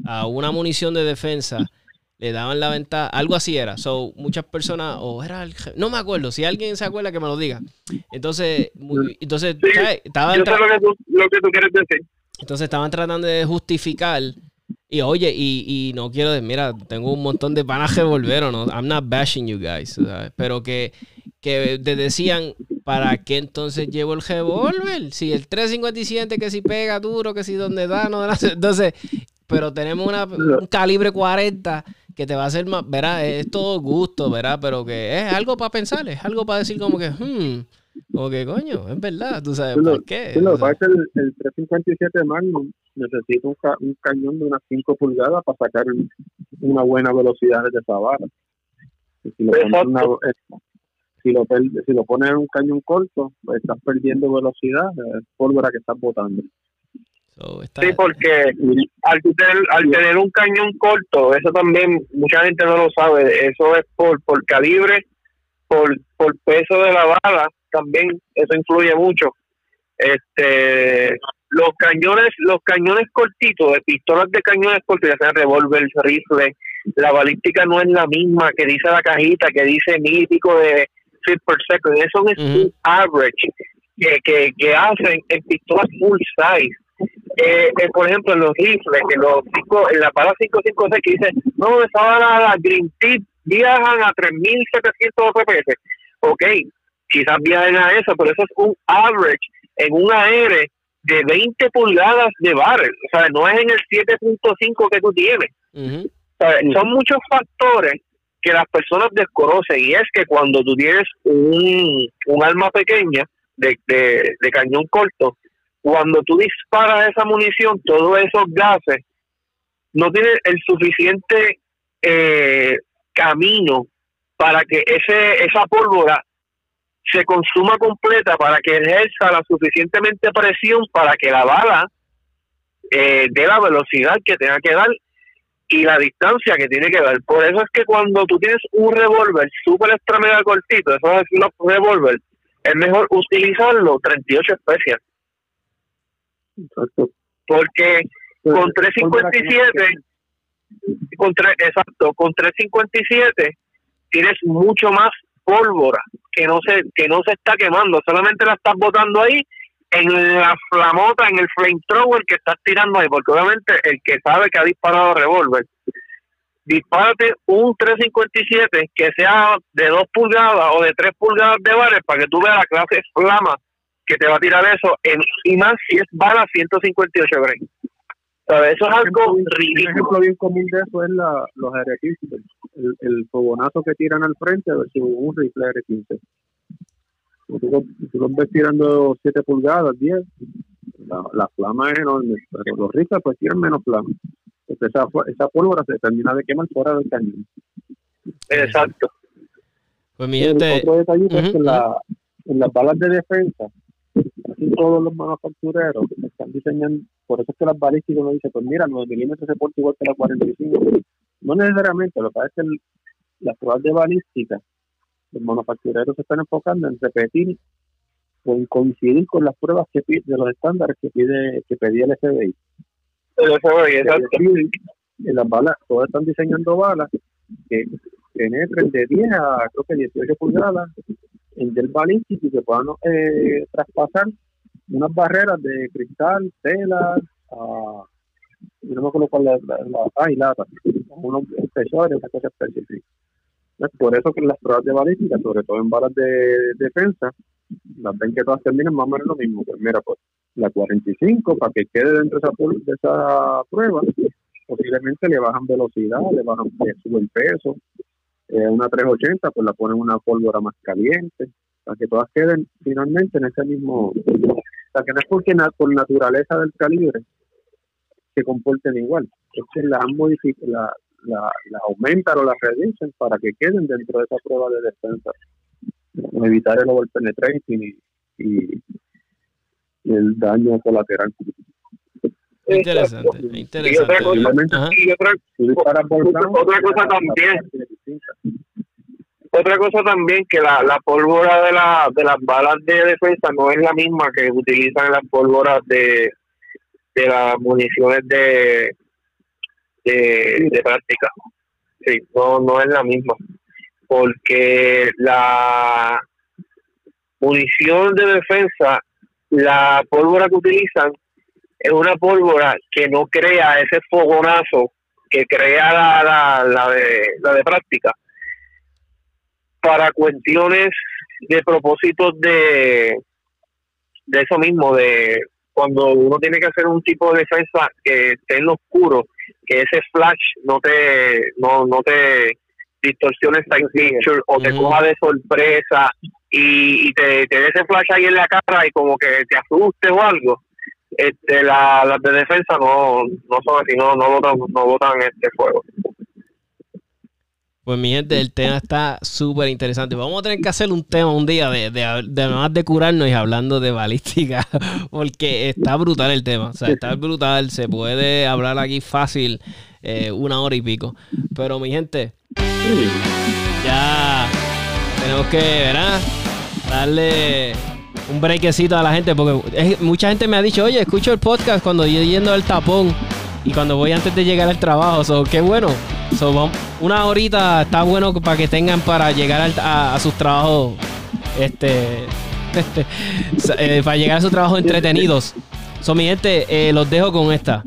a una munición de defensa le daban la ventaja, algo así era. So, muchas personas, o era el, no me acuerdo, si alguien se acuerda que me lo diga. Entonces, entonces estaban yo sé lo que, tú, lo que tú quieres decir. Entonces estaban tratando de justificar y oye, y, y no quiero decir, mira, tengo un montón de panas que volvieron, ¿no? I'm not bashing you guys, ¿sabes? Pero que, que te decían, ¿para qué entonces llevo el revólver? Si el 357 que si pega duro, que si donde da, no da. Entonces, pero tenemos una, un calibre 40 que te va a hacer más, verá, es todo gusto, verá, pero que es algo para pensar, es algo para decir como que, hmm, como que coño, es verdad, tú sabes por qué. lo que pasa es el, el 357 Magnum necesita un, un, cañón de unas 5 pulgadas para sacar una buena velocidad desde esa vara. si lo una, si lo, si lo pones en un cañón corto, pues estás perdiendo velocidad, es pólvora que estás botando. Sí, porque al tener, al tener un cañón corto, eso también mucha gente no lo sabe, eso es por, por calibre, por, por peso de la bala, también eso influye mucho. Este, los cañones, los cañones cortitos, de pistolas de cañones cortos, ya sea revólver, rifle, la balística no es la misma que dice la cajita, que dice mítico de feet per second, eso es un average que, que, que hacen en pistolas full size eh, eh, por ejemplo, en los rifles, en, los cinco, en la para 556 que dice, no, esa bala, la Green Tip viajan a 3.700 FPS. Ok, quizás viajen a eso, pero eso es un average en un AR de 20 pulgadas de barrel. O sea, no es en el 7.5 que tú tienes. Son muchos factores que las personas desconocen y es que cuando tú tienes un, un arma pequeña de, de, cañón corto, cuando tú disparas esa munición, todos esos gases no tienen el suficiente eh, camino para que ese esa pólvora se consuma completa para que ejerza la suficientemente presión para que la bala eh, dé la velocidad que tenga que dar y la distancia que tiene que dar. Por eso es que cuando tú tienes un revólver súper extra mega cortito, eso es un revólver, es mejor utilizarlo 38 especias porque con 357, con exacto, con 357 tienes mucho más pólvora que no se que no se está quemando, solamente la estás botando ahí en la flamota, en el flamethrower que estás tirando ahí, porque obviamente el que sabe que ha disparado revólver, dispárate un 357 que sea de 2 pulgadas o de 3 pulgadas de bares para que tú veas la clase flama que te va a tirar eso, en, y más si es bala 158 grain. Eso es algo ridículo. Un ejemplo bien común de eso es la, los R15, el, el fogonazo que tiran al frente versus un rifle R15. Tú, tú los ves tirando 7 pulgadas, 10, la, la, flama es enorme, pero los rifles pues tiran menos flama. esa, esa pólvora se termina de quemar fuera del cañón. Exacto. Pues mi gente... Otro detallito es que la, en las balas de defensa, Así todos los manufactureros están diseñando, por eso es que las balísticas uno dice, pues mira, 9 milímetros se porta igual que la 45. No necesariamente, lo que pasa es que las pruebas de balística, los manufactureros se están enfocando en repetir o en coincidir con las pruebas que pide, de los estándares que pide que pedía el FBI. El FBI, exacto. En las balas, todos están diseñando balas que penetren de 10 a creo que 18 pulgadas en del balístico y que puedan eh, traspasar unas barreras de cristal, tela, uh, no me acuerdo cuál es la, la, lata, unos espesores, una cosa específica. Por eso que las pruebas de balística, sobre todo en balas de defensa, las ven que todas terminan más o menos lo mismo. Pues mira, pues la 45, para que quede dentro de esa, prueba, posiblemente le bajan velocidad, le bajan, le suben peso, eh, una 380, pues la ponen una pólvora más caliente, para que todas queden finalmente en ese mismo sea, que no es porque por naturaleza del calibre se comporten igual, es que las han modificado, la, la, las aumentan o las reducen para que queden dentro de esa prueba de defensa, evitar el overpenetrating y, y, y el daño colateral. Interesante, Y otra interesante. cosa, y otra, Otra cosa también. otra cosa también que la, la pólvora de, la, de las balas de defensa no es la misma que utilizan las pólvoras de, de las municiones de, de, práctica. Sí, no, no es la misma. Porque la munición de defensa, la pólvora que utilizan es una pólvora que no crea ese fogonazo que crea la, la, la, de, la de práctica para cuestiones de propósitos de de eso mismo de cuando uno tiene que hacer un tipo de defensa que esté en lo oscuro que ese flash no te no, no te distorsione esta picture o te coja de sorpresa y, y te, te dé ese flash ahí en la cara y como que te asuste o algo este la- las de defensa no no son así no no botan no botan este fuego Pues mi gente, el tema está súper interesante. Vamos a tener que hacer un tema un día de, de, de más de curarnos y hablando de balística, (laughs) porque está brutal el tema. O sea, está brutal. Se puede hablar aquí fácil eh, una hora y pico. Pero mi gente, ya tenemos que, ¿verdad? Darle un brequecito a la gente, porque mucha gente me ha dicho, oye, escucho el podcast cuando yo yendo al tapón y cuando voy antes de llegar al trabajo. So, qué bueno. So, vamos- una horita está bueno para que tengan para llegar al- a, a sus trabajos, este, eh, para llegar a sus trabajos entretenidos. So, mi gente, eh, los dejo con esta.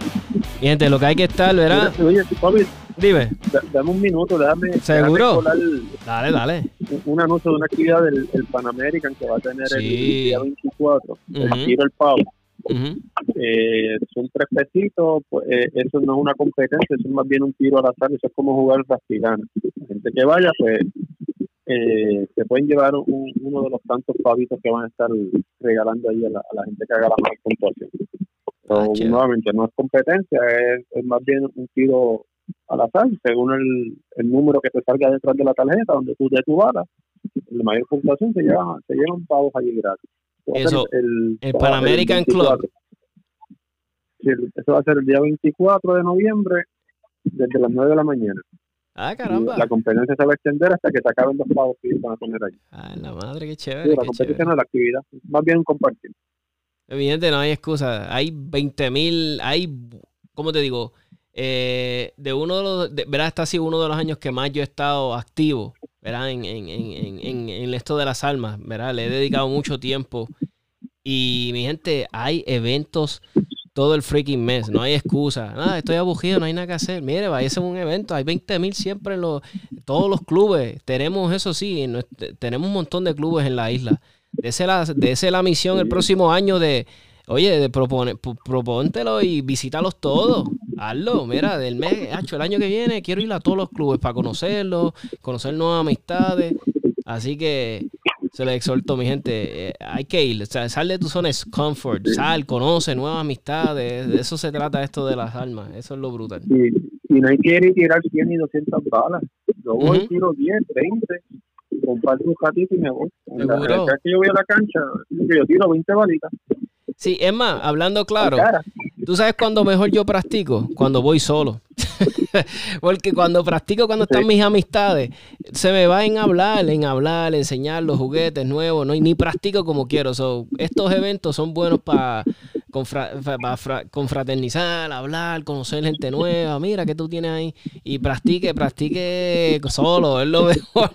Mi gente, lo que hay que estar, ¿verdad? Oye, Dime. da- dame un minuto, déjame, ¿Seguro? déjame Dale, dale. un- un anuncio de una actividad del el Pan American que va a tener el día 24, Ujú. el tiro el pavo. Eh, son tres pesitos, pues, eh, eso no es una competencia, eso es más bien un tiro al azar, eso es como jugar rastigana. La gente que vaya, pues, eh, se pueden llevar un- uno de los tantos pavitos que van a estar regalando ahí a la, a la gente que haga la mejor puntuación. So, Ah, nuevamente, no es competencia, es, es más bien un tiro al azar, según el, el número que te salga detrás de la tarjeta, donde tú de tu bala, la mayor puntuación se lleva, se llevan pavos allí gratis. Eso, el, el Pan American Club. 24. Sí, eso va a ser el día 24 de noviembre, desde las 9 de la mañana. Ah, Y caramba. La competencia se va a extender hasta que se acaben los pavos que van a poner ahí. Ah, la madre, qué Sí, chévere. la qué chévere. no es la actividad, más bien compartir. Evidente, no hay excusa. Hay 20 mil, hay, ¿cómo te digo? Eh, de uno de los, de- ¿verdad? Este ha sido uno de los años que más yo he estado activo, ¿verdad? En, en, en, en, esto de las almas, ¿verdad? Le he dedicado mucho tiempo. Y mi gente, hay eventos todo el freaking mes, no hay excusa. Ah, estoy aburrido, no hay nada que hacer. Mire, vaya a un evento, hay 20 mil siempre en los, todos los clubes. Tenemos eso sí, nuestro- tenemos un montón de clubes en la isla. Dese la, dese la misión el próximo año de, oye, de propone, pro- propóntelo y visítalos todos. Hazlo, mira, del mes, hacho, el año que viene quiero ir a todos los clubes para conocerlos, conocer nuevas amistades. Así que se les exhorto, mi gente, eh, hay que ir, o sea, sal de tu zona de comfort, sal, conoce nuevas amistades, de eso se trata esto de las almas, eso es lo brutal. Y, y no hay que ir y tirar 100 y 200 balas. Yo voy, Ujú. tiro 10, 20, comparto un ratito y me voy. En la- cada vez que yo voy a la cancha, yo tiro 20 balitas. Sí, es más, hablando claro. ¿Tú sabes cuándo mejor yo practico? Cuando voy solo. (laughs) Porque cuando practico, cuando están mis amistades, se me va en hablar, en hablar, enseñar los juguetes nuevos, no, y ni practico como quiero. So, estos eventos son buenos para confraternizar, hablar, conocer gente nueva. Mira que tú tienes ahí. Y practique, practique solo, es lo (laughs) mejor.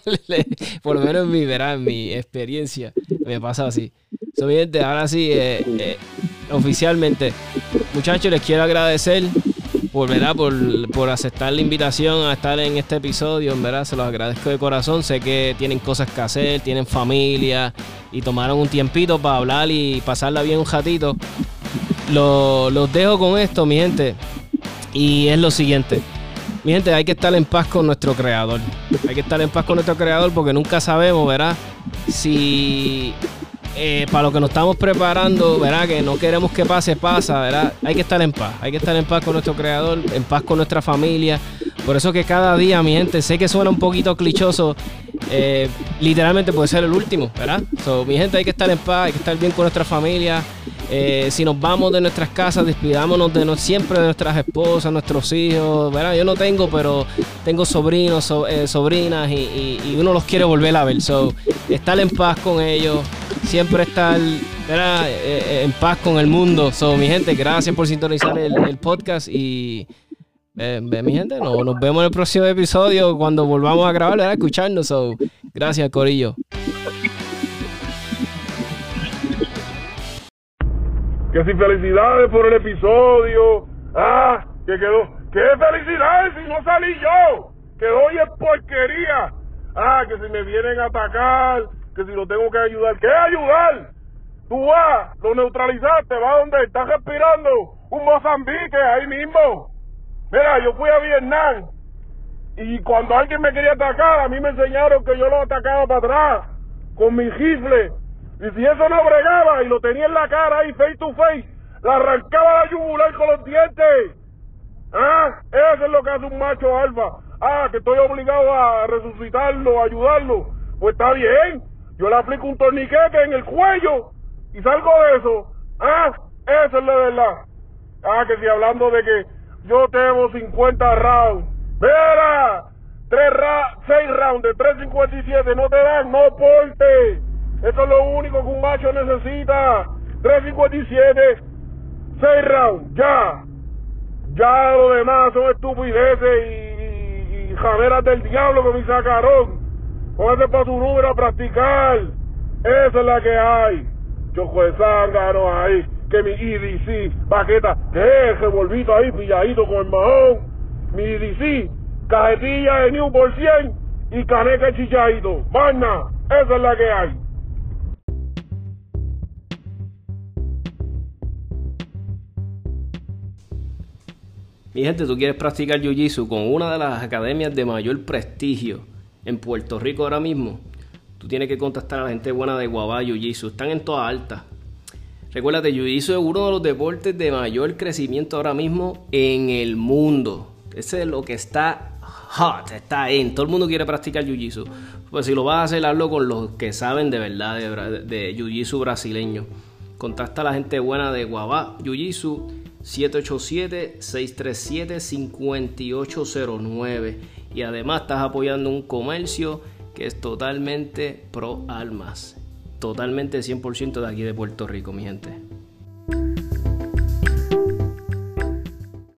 Por lo menos en mi, verá, en mi experiencia, me pasa así. So, gente, ahora sí, eh, eh, oficialmente, muchachos, les quiero agradecer por, ¿verdad? Por, por aceptar la invitación a estar en este episodio. Verdad, se los agradezco de corazón. Sé que tienen cosas que hacer, tienen familia y tomaron un tiempito para hablar y pasarla bien un ratito. Lo- los dejo con esto, mi gente. Y es lo siguiente. Mi gente, hay que estar en paz con nuestro creador. Hay que estar en paz con nuestro creador porque nunca sabemos, ¿verdad? Si eh, para lo que nos estamos preparando, ¿verdad? Que no queremos que pase, pasa, ¿verdad? Hay que estar en paz. Hay que estar en paz con nuestro creador, en paz con nuestra familia. Por eso que cada día, mi gente, sé que suena un poquito clichoso, eh, literalmente puede ser el último, ¿verdad? So, mi gente, hay que estar en paz, hay que estar bien con nuestra familia. Eh, si nos vamos de nuestras casas, despidámonos de no, siempre de nuestras esposas, nuestros hijos, ¿verdad? Yo no tengo, pero tengo sobrinos, eh, sobrinas y, uno los quiere volver a ver. So, estar en paz con ellos, siempre estar ¿verdad? en paz con el mundo. So, mi gente, gracias por sintonizar el podcast y eh, mi gente, no, nos vemos en el próximo episodio cuando volvamos a grabar, a escucharnos. So, gracias, Corillo. Que si felicidades por el episodio. Ah, que quedó. ¿Qué felicidades si no salí yo? Quedó hoy es porquería. Ah, que si me vienen a atacar, que si lo tengo que ayudar. ¿Qué ayudar? Tú vas, lo neutralizaste, va donde estás respirando un Mozambique ahí mismo. Mira, yo fui a Vietnam y cuando alguien me quería atacar, a mí me enseñaron que yo lo atacaba para atrás con mi rifle. Y si eso no bregaba y lo tenía en la cara ahí face to face, la arrancaba la yugular con los dientes. Ah, eso es lo que hace un macho alfa. Ah, que estoy obligado a resucitarlo, ayudarlo. Pues está bien. Yo le aplico un torniquete en el cuello y salgo de eso. Ah, eso es la verdad. Ah, que si hablando de que yo tengo 50 rounds. Mira, 3 ra 6 rounds de 3.57 no te dan, no porte. Eso es lo único que un macho necesita. 3.57, 6 rounds, ya. Ya lo demás son estupideces y, y, del diablo con mi sacarón. Póngase para tu número a practicar. Esa es la que hay. Choco de ahí que mi EDC, paqueta, que revolvito ahí pilladito con el mahón, mi EDC, cajetilla de New por 100 y caneca chichadito. Magna, esa es la que hay. Mi gente, tú quieres practicar Jiu-Jitsu con una de las academias de mayor prestigio en Puerto Rico ahora mismo, tú tienes que contactar a la gente buena de Guabá Jiu-Jitsu. Están en toda alta Recuérdate, Jiu-Jitsu es uno de los deportes de mayor crecimiento ahora mismo en el mundo. Ese es lo que está hot, está en. Todo el mundo quiere practicar Jiu-Jitsu. Pues si lo vas a hacer, hazlo con los que saben de verdad de, de Jiu-Jitsu brasileño. Contacta a la gente buena de Guabá Jiu-Jitsu 787-637-5809. Y además estás apoyando un comercio que es totalmente pro almas totalmente 100% de aquí de Puerto Rico, mi gente.